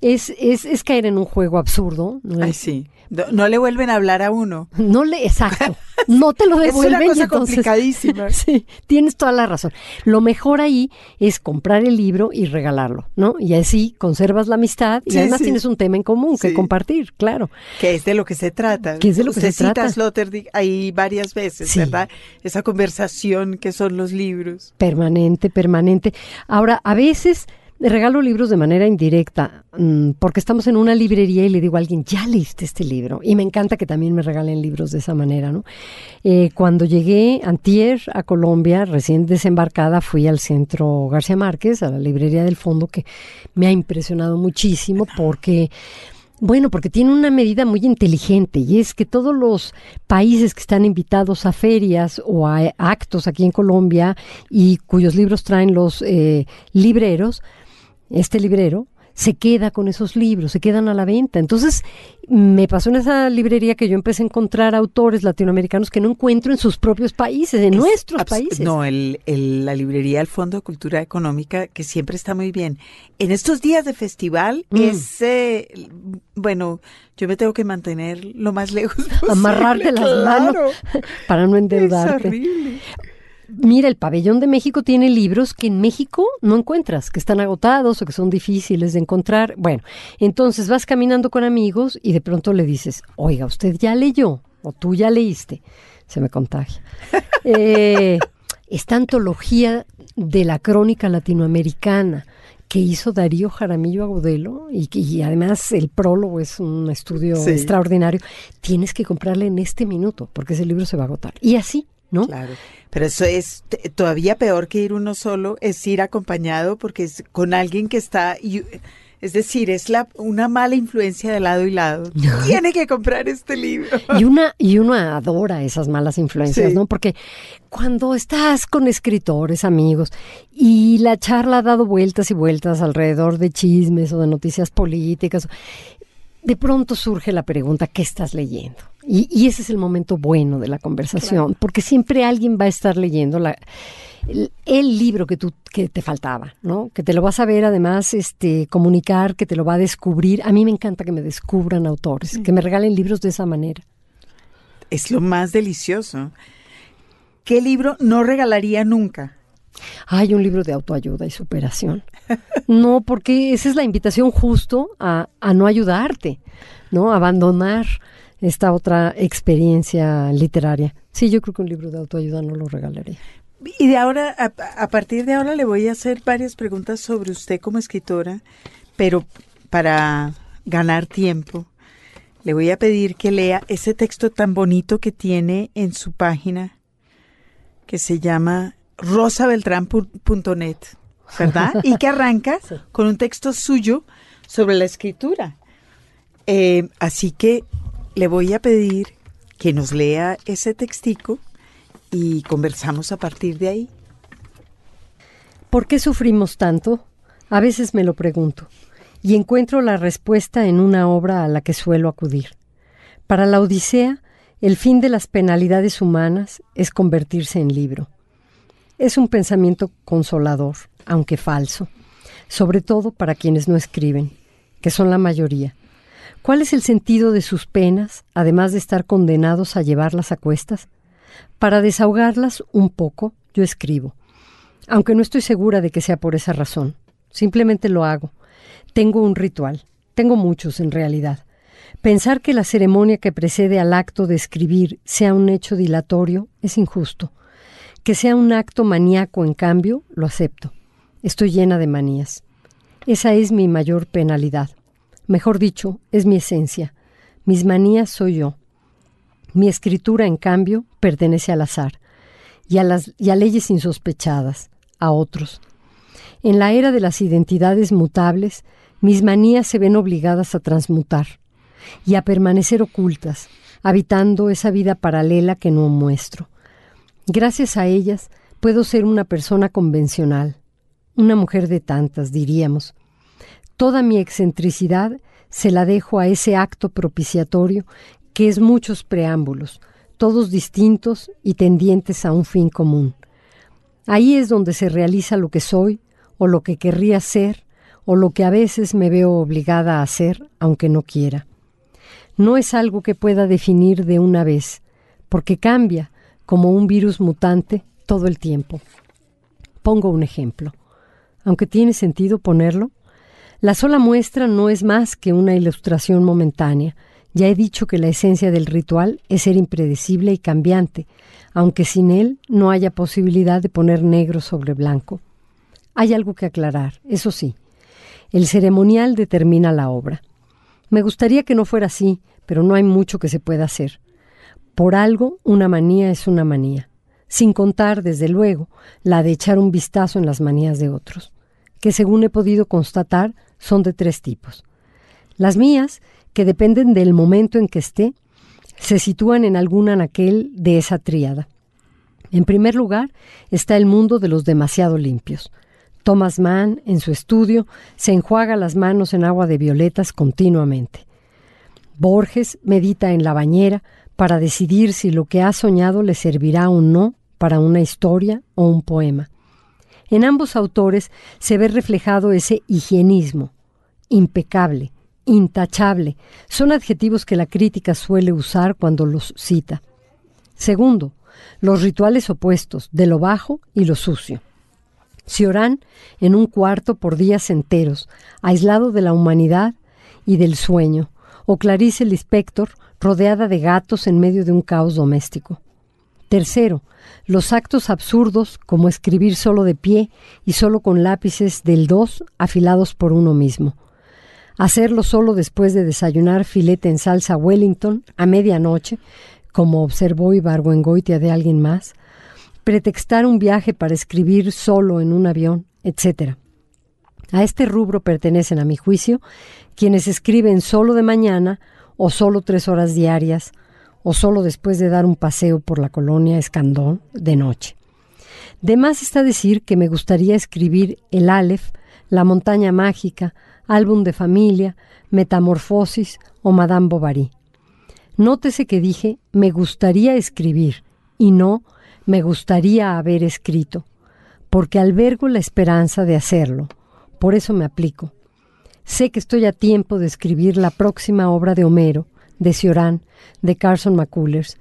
es, es, es caer en un juego absurdo. ¿no? Ay, sí. No, le vuelven a hablar a uno. No le, exacto. No te lo devuelven. es una cosa complicadísima. Sí, tienes toda la razón. Lo mejor ahí es comprar el libro y regalarlo, ¿no? Y así conservas la amistad y además tienes un tema en común que compartir, claro. Que es de lo que se trata. Que es de lo que se trata. Sloterdijk ahí varias veces, ¿verdad? Esa conversación que son los libros. Permanente, permanente. Ahora, a veces regalo libros de manera indirecta, mm, porque estamos en una librería y le digo a alguien, ya leíste este libro. Y me encanta que también me regalen libros de esa manera, ¿no? Eh, cuando llegué antier a Colombia, recién desembarcada, fui al centro García Márquez, a la librería del fondo, que me ha impresionado muchísimo porque... Bueno, porque tiene una medida muy inteligente y es que todos los países que están invitados a ferias o a actos aquí en Colombia y cuyos libros traen los eh, libreros, este librero, se queda con esos libros, se quedan a la venta. Entonces, me pasó en esa librería que yo empecé a encontrar autores latinoamericanos que no encuentro en sus propios países, en nuestros países. No, el, la librería del Fondo de Cultura Económica, que siempre está muy bien. En estos días de festival, mm. es, eh, bueno, yo me tengo que mantener lo más lejos posible. Amarrarte las manos para no endeudarte. Es horrible. Mira, el pabellón de México tiene libros que en México no encuentras, que están agotados o que son difíciles de encontrar. Bueno, entonces vas caminando con amigos y de pronto le dices, oiga, usted ya leyó o tú ya leíste. Se me contagia. eh, esta antología de la crónica latinoamericana que hizo Darío Jaramillo Agudelo y, y además el prólogo es un estudio extraordinario, tienes que comprarle en este minuto porque ese libro se va a agotar. Y así, ¿no? Claro. Pero eso es todavía peor que ir uno solo, es ir acompañado porque es con alguien que está, y- es decir, es la una mala influencia de lado y lado. Tiene que comprar este libro. Y una, y uno adora esas malas influencias, Sí. ¿no? Porque cuando estás con escritores, amigos, y la charla ha dado vueltas y vueltas alrededor de chismes o de noticias políticas, de pronto surge la pregunta, ¿qué estás leyendo? Y, y ese es el momento bueno de la conversación, porque siempre alguien va a estar leyendo la, el, el libro que tú que te faltaba, ¿no? Que te lo vas a ver además este comunicar, que te lo va a descubrir. A mí me encanta que me descubran autores, que me regalen libros de esa manera. Es lo más delicioso. ¿Qué libro no regalaría nunca? Hay un libro de autoayuda y superación. No, porque esa es la invitación justo a, a no ayudarte, ¿no? Abandonar esta otra experiencia literaria. Sí, yo creo que un libro de autoayuda no lo regalaría. Y de ahora, a partir de ahora le voy a hacer varias preguntas sobre usted como escritora, pero para ganar tiempo, le voy a pedir que lea ese texto tan bonito que tiene en su página, que se llama rosabeltran.net, ¿verdad? Y que arranca con un texto suyo sobre la escritura. Eh, así que le voy a pedir que nos lea ese textico y conversamos a partir de ahí. ¿Por qué sufrimos tanto? A veces me lo pregunto y encuentro la respuesta en una obra a la que suelo acudir. Para la Odisea, el fin de las penalidades humanas es convertirse en libro. Es un pensamiento consolador, aunque falso, sobre todo para quienes no escriben, que son la mayoría. ¿Cuál es el sentido de sus penas, además de estar condenados a llevarlas a cuestas? Para desahogarlas un poco, yo escribo, aunque no estoy segura de que sea por esa razón. Simplemente lo hago. Tengo un ritual, tengo muchos en realidad. Pensar que la ceremonia que precede al acto de escribir sea un hecho dilatorio es injusto. Que sea un acto maníaco, en cambio, lo acepto. Estoy llena de manías. Esa es mi mayor penalidad. Mejor dicho, es mi esencia. Mis manías soy yo. Mi escritura, en cambio, pertenece al azar y a, leyes insospechadas, a otros. En la era de las identidades mutables, mis manías se ven obligadas a transmutar y a permanecer ocultas, habitando esa vida paralela que no muestro. Gracias a ellas puedo ser una persona convencional, una mujer de tantas, diríamos. Toda mi excentricidad se la dejo a ese acto propiciatorio que es muchos preámbulos, todos distintos y tendientes a un fin común. Ahí es donde se realiza lo que soy o lo que querría ser o lo que a veces me veo obligada a hacer aunque no quiera. No es algo que pueda definir de una vez, porque cambia como un virus mutante todo el tiempo. Pongo un ejemplo. Aunque tiene sentido ponerlo, la sola muestra no es más que una ilustración momentánea. Ya he dicho que la esencia del ritual es ser impredecible y cambiante, aunque sin él no haya posibilidad de poner negro sobre blanco. Hay algo que aclarar, eso sí. El ceremonial determina la obra. Me gustaría que no fuera así, pero no hay mucho que se pueda hacer. Por algo, una manía es una manía, sin contar, desde luego, la de echar un vistazo en las manías de otros, que según he podido constatar son de tres tipos. Las mías, que dependen del momento en que esté, se sitúan en algún anaquel de esa tríada. En primer lugar está el mundo de los demasiado limpios. Thomas Mann, en su estudio, se enjuaga las manos en agua de violetas continuamente. Borges medita en la bañera para decidir si lo que ha soñado le servirá o no para una historia o un poema. En ambos autores se ve reflejado ese higienismo, impecable, intachable, son adjetivos que la crítica suele usar cuando los cita. Segundo, los rituales opuestos, de lo bajo y lo sucio. Cioran en un cuarto por días enteros, aislado de la humanidad y del sueño, o Clarice Lispector rodeada de gatos en medio de un caos doméstico. Tercero, los actos absurdos como escribir solo de pie y solo con lápices del dos afilados por uno mismo. Hacerlo solo después de desayunar filete en salsa Wellington a medianoche, como observó Ibargüengoitia de alguien más, pretextar un viaje para escribir solo en un avión, etc. A este rubro pertenecen, a mi juicio, quienes escriben solo de mañana o solo tres horas diarias o solo después de dar un paseo por la colonia Escandón de noche. De más está decir que me gustaría escribir El Aleph, La montaña mágica, Álbum de familia, Metamorfosis o Madame Bovary. Nótese que dije me gustaría escribir y no me gustaría haber escrito, porque albergo la esperanza de hacerlo. Por eso me aplico. Sé que estoy a tiempo de escribir la próxima obra de Homero, de Cioran, de Carson McCullers.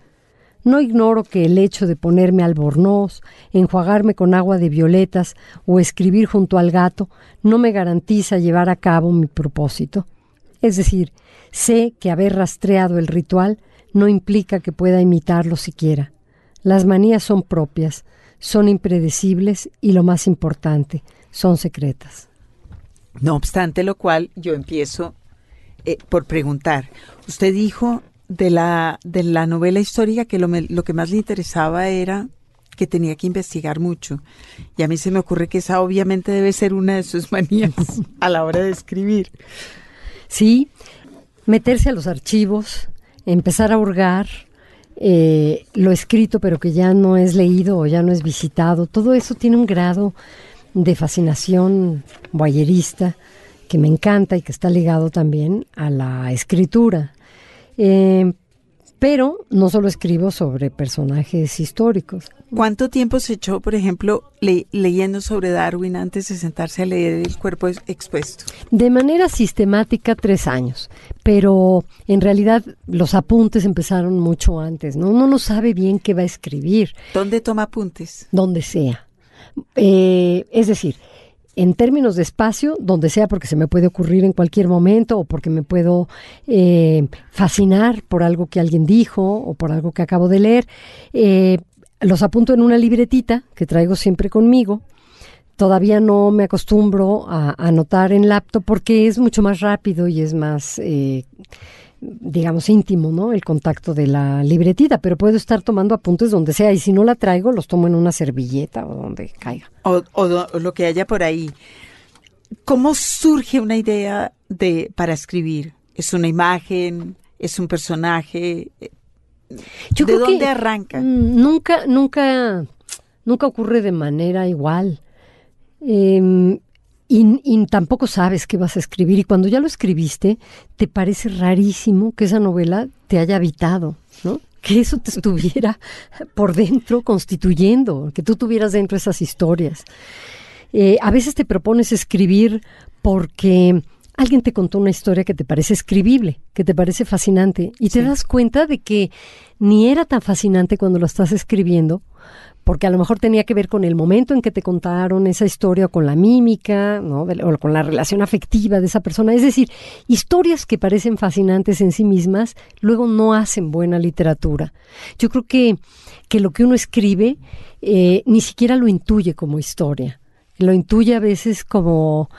No ignoro que el hecho de ponerme albornoz, enjuagarme con agua de violetas o escribir junto al gato no me garantiza llevar a cabo mi propósito. Es decir, sé que haber rastreado el ritual no implica que pueda imitarlo siquiera. Las manías son propias, son impredecibles y lo más importante, son secretas. No obstante lo cual, yo empiezo eh, por preguntar. Usted dijo de la, de la novela histórica que lo, lo que más le interesaba era que tenía que investigar mucho. Y a mí se me ocurre que esa obviamente debe ser una de sus manías a la hora de escribir. Sí, meterse a los archivos, empezar a hurgar, eh, lo escrito pero que ya no es leído o ya no es visitado, todo eso tiene un grado de fascinación boyerista que me encanta y que está ligado también a la escritura. Eh, pero no solo escribo sobre personajes históricos. ¿Cuánto tiempo se echó, por ejemplo, leyendo sobre Darwin antes de sentarse a leer el cuerpo expuesto? De manera sistemática, tres años, pero en realidad los apuntes empezaron mucho antes, ¿no? Uno no sabe bien qué va a escribir. ¿Dónde toma apuntes? Donde sea. Eh, es decir, en términos de espacio, donde sea, porque se me puede ocurrir en cualquier momento o porque me puedo eh, fascinar por algo que alguien dijo o por algo que acabo de leer. Eh, los apunto en una libretita que traigo siempre conmigo. Todavía no me acostumbro a, anotar en laptop porque es mucho más rápido y es más digamos, íntimo, ¿no? El contacto de la libretita, pero puedo estar tomando apuntes donde sea y si no la traigo, los tomo en una servilleta o donde caiga. O, lo que haya por ahí. ¿Cómo surge una idea de para escribir? ¿Es una imagen? ¿Es un personaje? Yo ¿De dónde arranca? Nunca, nunca, nunca ocurre de manera igual. Eh, y, tampoco sabes qué vas a escribir. Y cuando ya lo escribiste, te parece rarísimo que esa novela te haya habitado, ¿no? Que eso te estuviera por dentro constituyendo, que tú tuvieras dentro esas historias. Eh, a veces te propones escribir porque alguien te contó una historia que te parece escribible, que te parece fascinante, y te das cuenta de que ni era tan fascinante cuando lo estás escribiendo, porque a lo mejor tenía que ver con el momento en que te contaron esa historia, con la mímica, ¿no? o con la relación afectiva de esa persona. Es decir, historias que parecen fascinantes en sí mismas, luego no hacen buena literatura. Yo creo que, que lo que uno escribe eh, ni siquiera lo intuye como historia. Lo intuye a veces como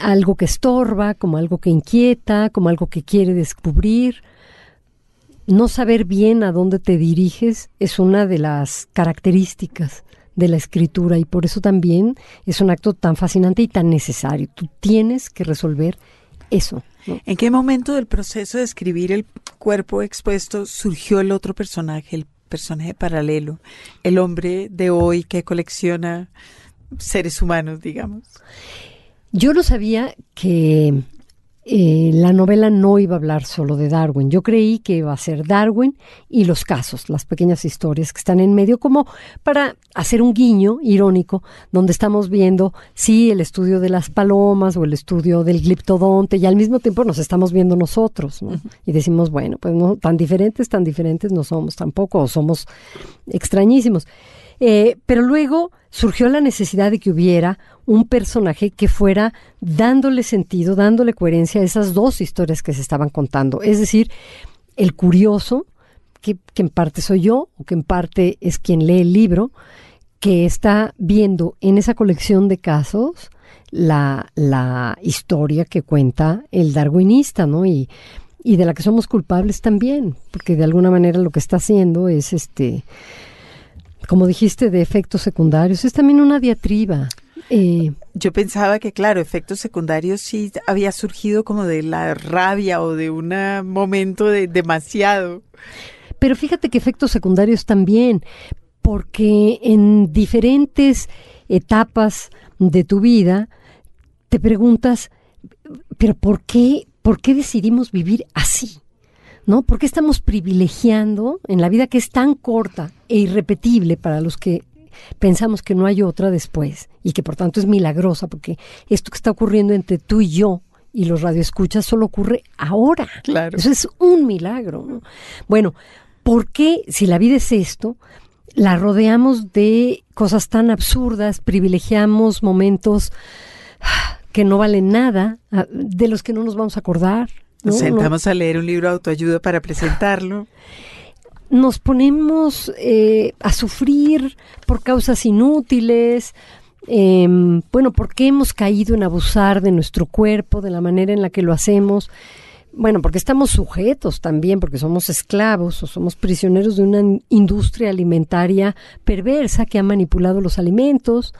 algo que estorba, como algo que inquieta, como algo que quiere descubrir no saber bien a dónde te diriges es una de las características de la escritura y por eso también es un acto tan fascinante y tan necesario. Tú tienes que resolver eso. ¿En qué momento del proceso de escribir el cuerpo expuesto surgió el otro personaje, el personaje paralelo, el hombre de hoy que colecciona seres humanos, digamos? Yo no sabía que eh, la novela no iba a hablar solo de Darwin. Yo creí que iba a ser Darwin y los casos, las pequeñas historias que están en medio, como para hacer un guiño irónico, donde estamos viendo, sí, el estudio de las palomas o el estudio del gliptodonte, y al mismo tiempo nos estamos viendo nosotros, Y decimos, bueno, pues no, tan diferentes, tan diferentes no somos tampoco, o somos extrañísimos. Eh, pero luego surgió la necesidad de que hubiera un personaje que fuera dándole sentido, dándole coherencia a esas dos historias que se estaban contando. Es decir, el curioso, que, en parte soy yo, o que en parte es quien lee el libro, que está viendo en esa colección de casos la, la historia que cuenta el darwinista, ¿no? Y y de la que somos culpables también, porque de alguna manera lo que está haciendo es este como dijiste de efectos secundarios, es también una diatriba. Eh, Yo pensaba que, claro, efectos secundarios sí había surgido como de la rabia o de un momento de demasiado. Pero fíjate que efectos secundarios también, porque en diferentes etapas de tu vida te preguntas, pero ¿por qué, por qué decidimos vivir así? ¿No? ¿Por qué estamos privilegiando en la vida que es tan corta e irrepetible para los que pensamos que no hay otra después y que por tanto es milagrosa porque esto que está ocurriendo entre tú y yo y los radioescuchas solo ocurre ahora. Claro. Eso es un milagro. Bueno, ¿por qué si la vida es esto? La rodeamos de cosas tan absurdas, privilegiamos momentos que no valen nada, ah, de los que no nos vamos a acordar. Nos sentamos a leer un libro de autoayuda para presentarlo. Nos ponemos eh, a sufrir por causas inútiles. Em, bueno, porque hemos caído en abusar de nuestro cuerpo, de la manera en la que lo hacemos. Bueno, porque estamos sujetos también, porque somos esclavos o somos prisioneros de una industria alimentaria perversa que ha manipulado los alimentos,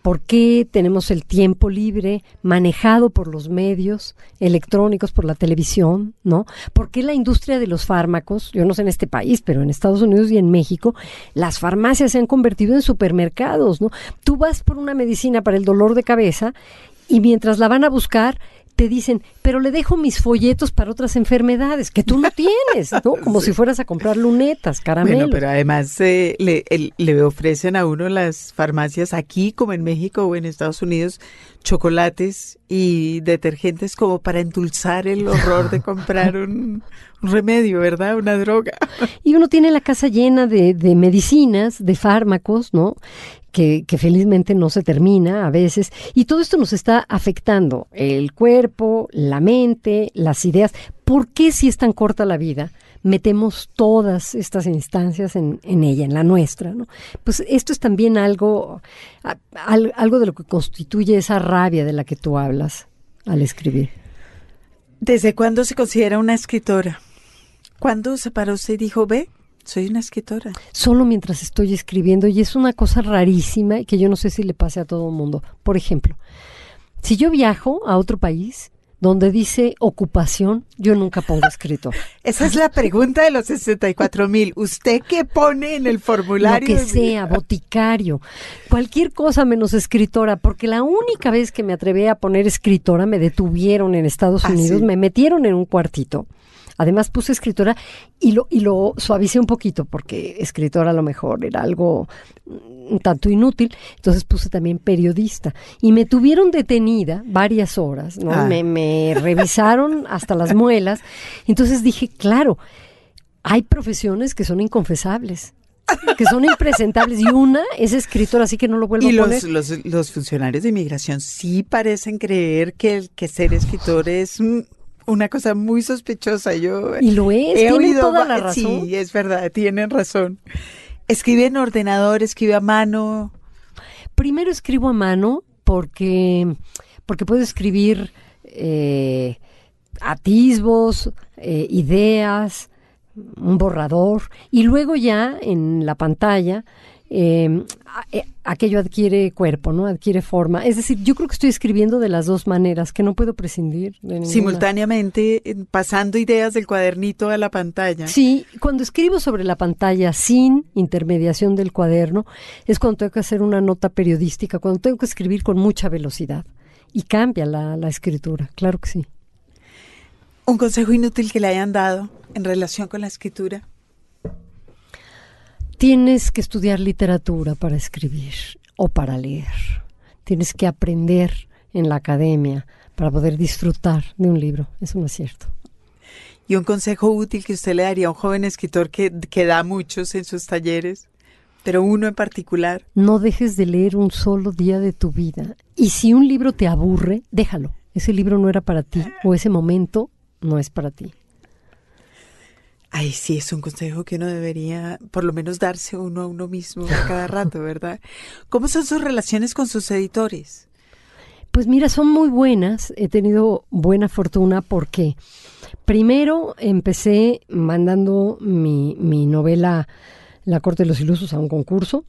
porque tenemos el tiempo libre manejado por los medios electrónicos, por la televisión, ¿no? ¿Por qué la industria de los fármacos, yo no sé en este país, pero en Estados Unidos y en México, las farmacias se han convertido en supermercados, ¿no? Tú vas por una medicina para el dolor de cabeza y mientras la van a buscar, te dicen, pero le dejo mis folletos para otras enfermedades que tú no tienes, ¿no? Como si fueras a comprar lunetas, caramelos. Bueno, pero además eh, le, le ofrecen a uno las farmacias aquí, como en México o en Estados Unidos, chocolates y detergentes como para endulzar el horror de comprar un, remedio, ¿verdad? Una droga. Y uno tiene la casa llena de, de medicinas, de fármacos, ¿no? Que, felizmente no se termina a veces. Y todo esto nos está afectando el cuerpo, la mente, las ideas. ¿Por qué si es tan corta la vida? metemos todas estas instancias en, en, ella, en la nuestra, ¿no? Pues esto es también algo, algo de lo que constituye esa rabia de la que tú hablas al escribir. ¿Desde cuándo se considera una escritora? ¿Cuándo se paró usted y dijo, ve, soy una escritora? Solo mientras estoy escribiendo y es una cosa rarísima que yo no sé si le pase a todo el mundo. Por ejemplo, si yo viajo a otro país, donde dice ocupación, yo nunca pongo escritor. Esa es la pregunta de los 64 mil. ¿Usted qué pone en el formulario? Lo que sea, boticario, cualquier cosa menos escritora, porque la única vez que me atreví a poner escritora me detuvieron en Estados ah, Unidos, me metieron en un cuartito Además puse escritora y lo, y lo suavicé un poquito porque escritora a lo mejor era algo un tanto inútil. Entonces puse también periodista. Y me tuvieron detenida varias horas, ¿no? Ah. Me, me revisaron hasta las muelas. Entonces dije, claro, hay profesiones que son inconfesables que son impresentables y una es escritora, así que no lo vuelvo a poner. Y los, los, funcionarios de inmigración sí parecen creer que, el, que ser escritor es una cosa muy sospechosa. Yo y lo es, tienen toda la razón. Sí, es verdad, tienen razón. Escribe en ordenador, escribe a mano. Primero escribo a mano porque, porque puedo escribir eh, atisbos, eh, ideas, un borrador, y luego ya en la pantalla eh, aquello adquiere cuerpo, ¿no? Adquiere forma. Es decir, yo creo que estoy escribiendo de las dos maneras, que no puedo prescindir. De Simultáneamente, pasando ideas del cuadernito a la pantalla. Sí, cuando escribo sobre la pantalla sin intermediación del cuaderno, es cuando tengo que hacer una nota periodística, cuando tengo que escribir con mucha velocidad. Y cambia la, la escritura, claro que sí. ¿Un consejo inútil que le hayan dado en relación con la escritura? Tienes que estudiar literatura para escribir o para leer. Tienes que aprender en la academia para poder disfrutar de un libro. Eso no es cierto. ¿Y un consejo útil que usted le daría a un joven escritor que, que da muchos en sus talleres? pero uno en particular. No dejes de leer un solo día de tu vida. Y si un libro te aburre, déjalo. Ese libro no era para ti o ese momento no es para ti. Ay, sí, es un consejo que uno debería por lo menos darse uno a uno mismo a cada rato, ¿verdad? ¿Cómo son sus relaciones con sus editores? Pues mira, son muy buenas. He tenido buena fortuna porque primero empecé mandando mi, mi novela La Corte de los Ilusos a un concurso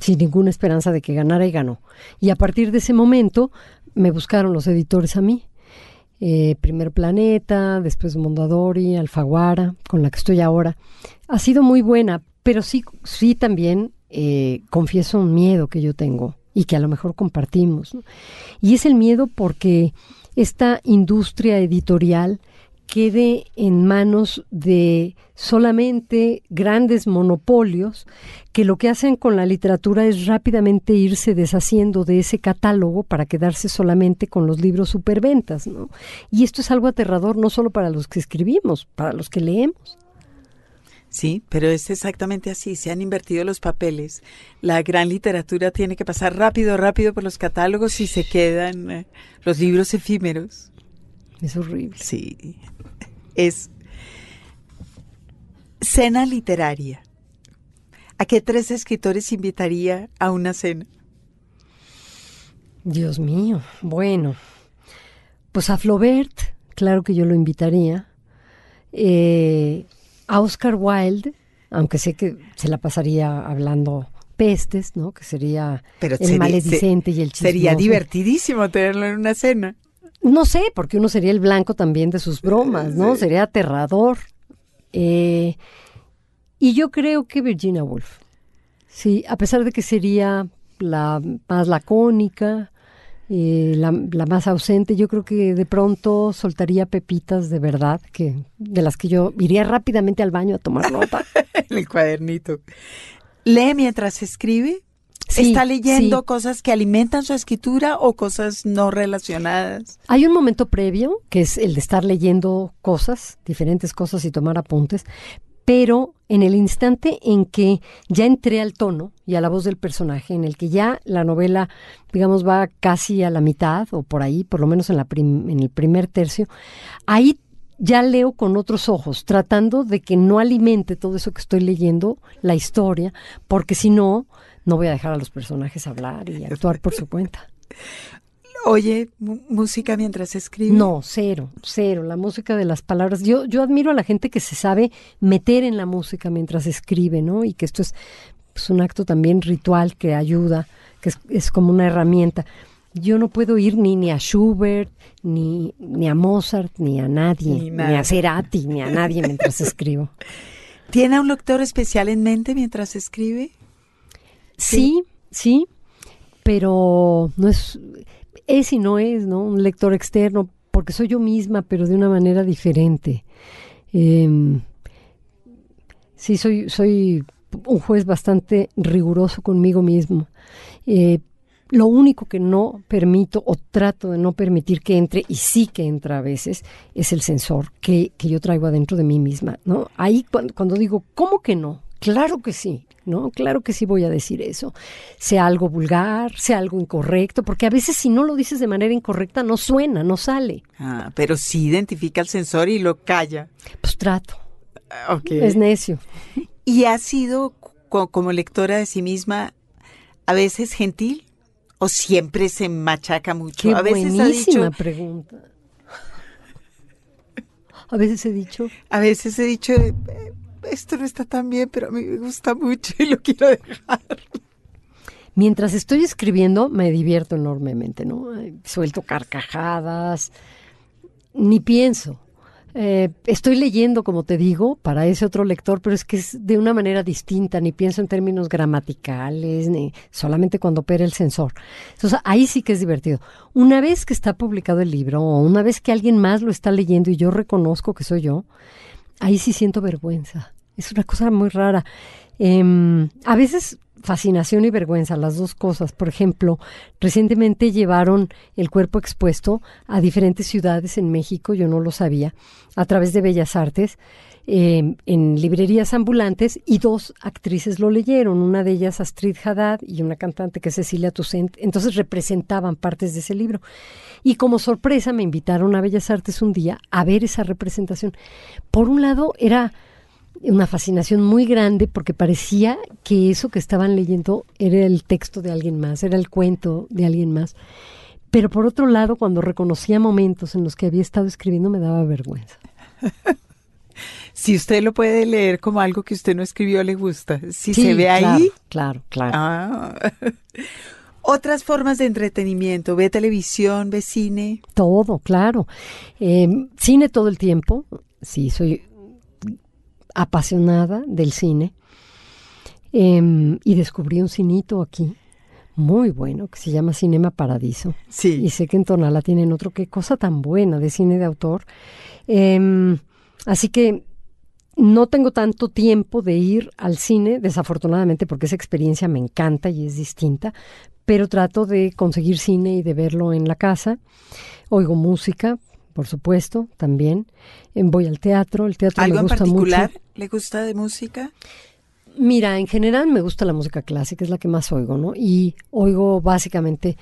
sin ninguna esperanza de que ganara y ganó. Y a partir de ese momento me buscaron los editores a mí. Eh, Primer Planeta, después Mondadori, Alfaguara, con la que estoy ahora. Ha sido muy buena, pero sí, sí también eh, confieso un miedo que yo tengo y que a lo mejor compartimos. Y es el miedo porque esta industria editorial quede en manos de solamente grandes monopolios que lo que hacen con la literatura es rápidamente irse deshaciendo de ese catálogo para quedarse solamente con los libros superventas, ¿no? Y esto es algo aterrador no solo para los que escribimos, para los que leemos. Sí, pero es exactamente así. Se han invertido los papeles. La gran literatura tiene que pasar rápido, rápido por los catálogos y se quedan eh, los libros efímeros. Es horrible. Sí. Es cena literaria. ¿A qué tres escritores invitaría a una cena? Dios mío. Bueno, pues a Flaubert, claro que yo lo invitaría. Eh, a Oscar Wilde, aunque sé que se la pasaría hablando pestes, ¿no? Que sería Pero el sería- maledicente y el chismoso. Sería divertidísimo tenerlo en una cena. No sé, porque uno sería el blanco también de sus bromas, ¿no? Sería aterrador. Eh, y yo creo que Virginia Woolf, sí, a pesar de que sería la más lacónica, eh, la, la más ausente, yo creo que de pronto soltaría pepitas de verdad, que de las que yo iría rápidamente al baño a tomar nota. en el cuadernito. ¿Lee mientras escribe? Sí, ¿Está leyendo sí. cosas que alimentan su escritura o cosas no relacionadas? Hay un momento previo, que es el de estar leyendo cosas, diferentes cosas y tomar apuntes, pero en el instante en que ya entré al tono y a la voz del personaje, en el que ya la novela, digamos, va casi a la mitad o por ahí, por lo menos en, la prim- en el primer tercio, ahí ya leo con otros ojos, tratando de que no alimente todo eso que estoy leyendo, la historia, porque si no, no voy a dejar a los personajes hablar y actuar por su cuenta. ¿Oye música mientras escribe? No, cero, cero. La música de las palabras. Yo, yo admiro a la gente que se sabe meter en la música mientras escribe, ¿no? Y que esto es, pues, un acto también ritual que ayuda, que es, es como una herramienta. Yo no puedo ir ni, ni a Schubert, ni, ni a Mozart, ni a nadie, Ni ni, a Cerati, ni a nadie mientras escribo. ¿Tiene un lector especial en mente mientras escribe? Sí, sí, pero no es, es y no es, ¿no? Un lector externo, porque soy yo misma, pero de una manera diferente. Em, sí, soy, soy un juez bastante riguroso conmigo mismo. Eh, lo único que no permito o trato de no permitir que entre, y sí que entra a veces, es el sensor que, que yo traigo adentro de mí misma, ¿no? Ahí cuando, cuando digo, ¿cómo que no? Claro que sí, ¿no? Claro que sí voy a decir eso. Sea algo vulgar, sea algo incorrecto, porque a veces si no lo dices de manera incorrecta no suena, no sale. Ah, pero sí identifica el sensor y lo calla. Pues trato, Ah, Ok. es necio. ¿Y ha sido co- como lectora de sí misma a veces gentil o siempre se machaca mucho? Qué a veces ha buenísima dicho, pregunta. A veces he dicho, a veces he dicho, eh, esto no está tan bien, pero a mí me gusta mucho y lo quiero dejar. Mientras estoy escribiendo me divierto enormemente, ¿no? Suelto carcajadas, ni pienso. Eh, estoy leyendo, como te digo, para ese otro lector, pero es que es de una manera distinta, ni pienso en términos gramaticales, ni solamente cuando opera el sensor. Entonces ahí sí que es divertido. Una vez que está publicado el libro, o una vez que alguien más lo está leyendo y yo reconozco que soy yo, ahí sí siento vergüenza. Es una cosa muy rara. Em, a veces fascinación y vergüenza, las dos cosas. Por ejemplo, recientemente llevaron el cuerpo expuesto a diferentes ciudades en México, yo no lo sabía, a través de Bellas Artes, em, en librerías ambulantes, y dos actrices lo leyeron, una de ellas Astrid Haddad y una cantante que es Cecilia Toussaint. Entonces representaban partes de ese libro. Y como sorpresa me invitaron a Bellas Artes un día a ver esa representación. Por un lado era una fascinación muy grande porque parecía que eso que estaban leyendo era el texto de alguien más, era el cuento de alguien más. Pero por otro lado, cuando reconocía momentos en los que había estado escribiendo, me daba vergüenza. Si usted lo puede leer como algo que usted no escribió, le gusta. Si Sí, se ve claro, ahí. Claro, claro. Ah. Otras formas de entretenimiento. Ve televisión, ve cine. Todo, claro. Eh, cine todo el tiempo. Sí, soy apasionada del cine. Eh, y descubrí un cinito aquí, muy bueno, que se llama Cinema Paradiso. Y Sí. sé que en Tonala tienen otro. Qué cosa tan buena de cine de autor. Eh, así que no tengo tanto tiempo de ir al cine, desafortunadamente, porque esa experiencia me encanta y es distinta, pero trato de conseguir cine y de verlo en la casa. Oigo música, por supuesto, también. Eh, Voy al teatro, el teatro ¿Algo me en gusta particular mucho. le gusta de música? Mira, en general me gusta la música clásica, es la que más oigo, ¿no? Y oigo básicamente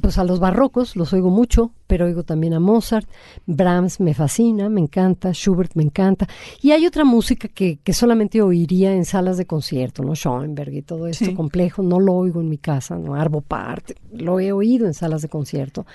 pues a los barrocos, los oigo mucho, pero oigo también a Mozart, Brahms me fascina, me encanta, Schubert me encanta, y hay otra música que, que solamente oiría en salas de concierto, ¿no? Schoenberg y todo esto Sí. complejo, no lo oigo en mi casa, ¿no? Arvo Part, lo he oído en salas de concierto.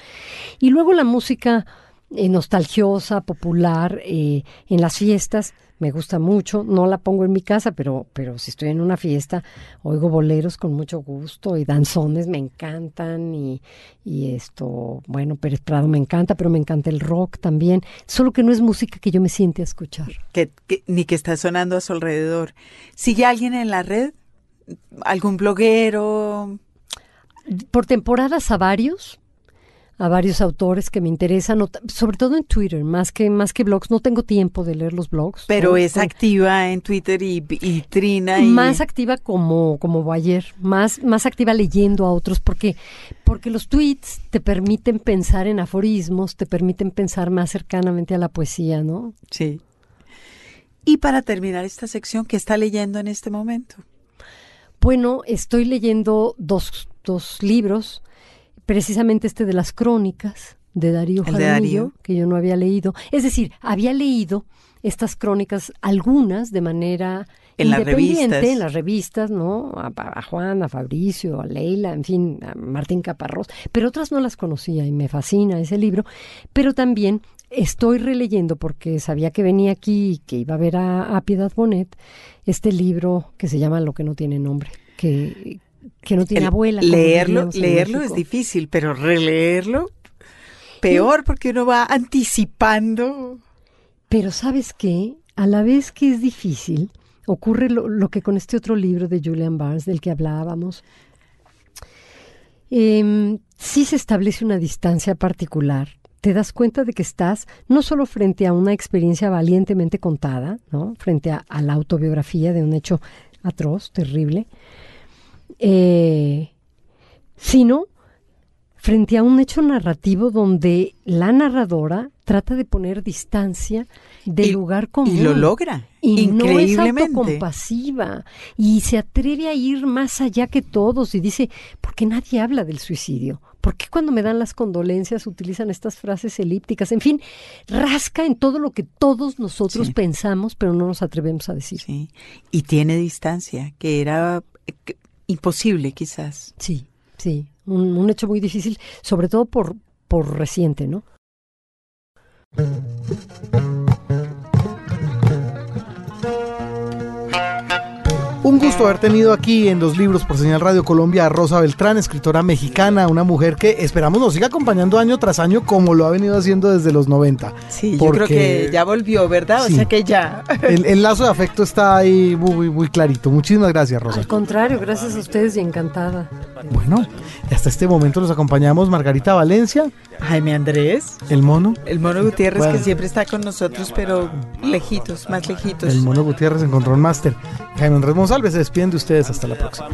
Y luego la música eh, nostalgiosa, popular, eh, en las fiestas, me gusta mucho, no la pongo en mi casa, pero, pero si estoy en una fiesta, oigo boleros con mucho gusto y danzones me encantan y, y esto, bueno, Pérez Prado me encanta, pero me encanta el rock también, solo que no es música que yo me siente a escuchar. Que, que- ni que está sonando a su alrededor. ¿Sigue alguien en la red? ¿Algún bloguero? Por temporadas a varios, a varios autores que me interesan, sobre todo en Twitter, más que, más que blogs, no tengo tiempo de leer los blogs. Pero ¿no? es activa en Twitter y, y Trina. Y... más activa como como Boyer, más más activa leyendo a otros porque porque los tweets te permiten pensar en aforismos, te permiten pensar más cercanamente a la poesía, ¿no? Sí. Y para terminar esta sección, ¿qué está leyendo en este momento? Bueno, estoy leyendo dos, dos libros, precisamente este de las crónicas de Darío de Jaramillo, Darío. que yo no había leído. Es decir, había leído estas crónicas, algunas de manera En las independiente, revistas. en las revistas, ¿no? A, a Juan, a Fabricio, a Leila, en fin, a Martín Caparrós, pero otras no las conocía y me fascina ese libro. Pero también estoy releyendo, porque sabía que venía aquí y que iba a ver a, a Piedad Bonet, este libro que se llama Lo que no tiene nombre, que, que no tiene El- abuela. leerlo leerlo es difícil, pero releerlo peor porque uno va anticipando. Pero sabes qué, a la vez que es difícil, ocurre lo, lo que con este otro libro de Julian Barnes del que hablábamos. Em, sí se establece una distancia particular. Te das cuenta de que estás no solo frente a una experiencia valientemente contada, ¿no? frente a, a la autobiografía de un hecho atroz, terrible, eh, sino frente a un hecho narrativo donde la narradora trata de poner distancia del Y- lugar común. Y lo logra. Y no es increíblemente. autocompasiva y se atreve a ir más allá que todos y dice, ¿por qué nadie habla del suicidio? ¿Por qué cuando me dan las condolencias utilizan estas frases elípticas? En fin, rasca en todo lo que todos nosotros Sí. pensamos, pero no nos atrevemos a decir. Sí. Y tiene distancia, que era eh, imposible quizás. Sí, sí, un, hecho muy difícil, sobre todo por, por reciente, ¿no? Un gusto haber tenido aquí en los libros por Señal Radio Colombia a Rosa Beltrán, escritora mexicana, una mujer que esperamos nos siga acompañando año tras año como lo ha venido haciendo desde los 90. Sí, yo creo que ya volvió, ¿verdad? Sí. O sea que ya. El, el lazo de afecto está ahí muy, muy clarito. Muchísimas gracias, Rosa. Al contrario, gracias a ustedes y encantada. Bueno, y hasta este momento nos acompañamos Margarita Valencia, Jaime Andrés, el mono. el mono Gutiérrez Bueno. que siempre está con nosotros, pero lejitos, más lejitos. El mono Gutiérrez en Control Master. Jaime Andrés Monsalve se despiden de ustedes hasta la próxima.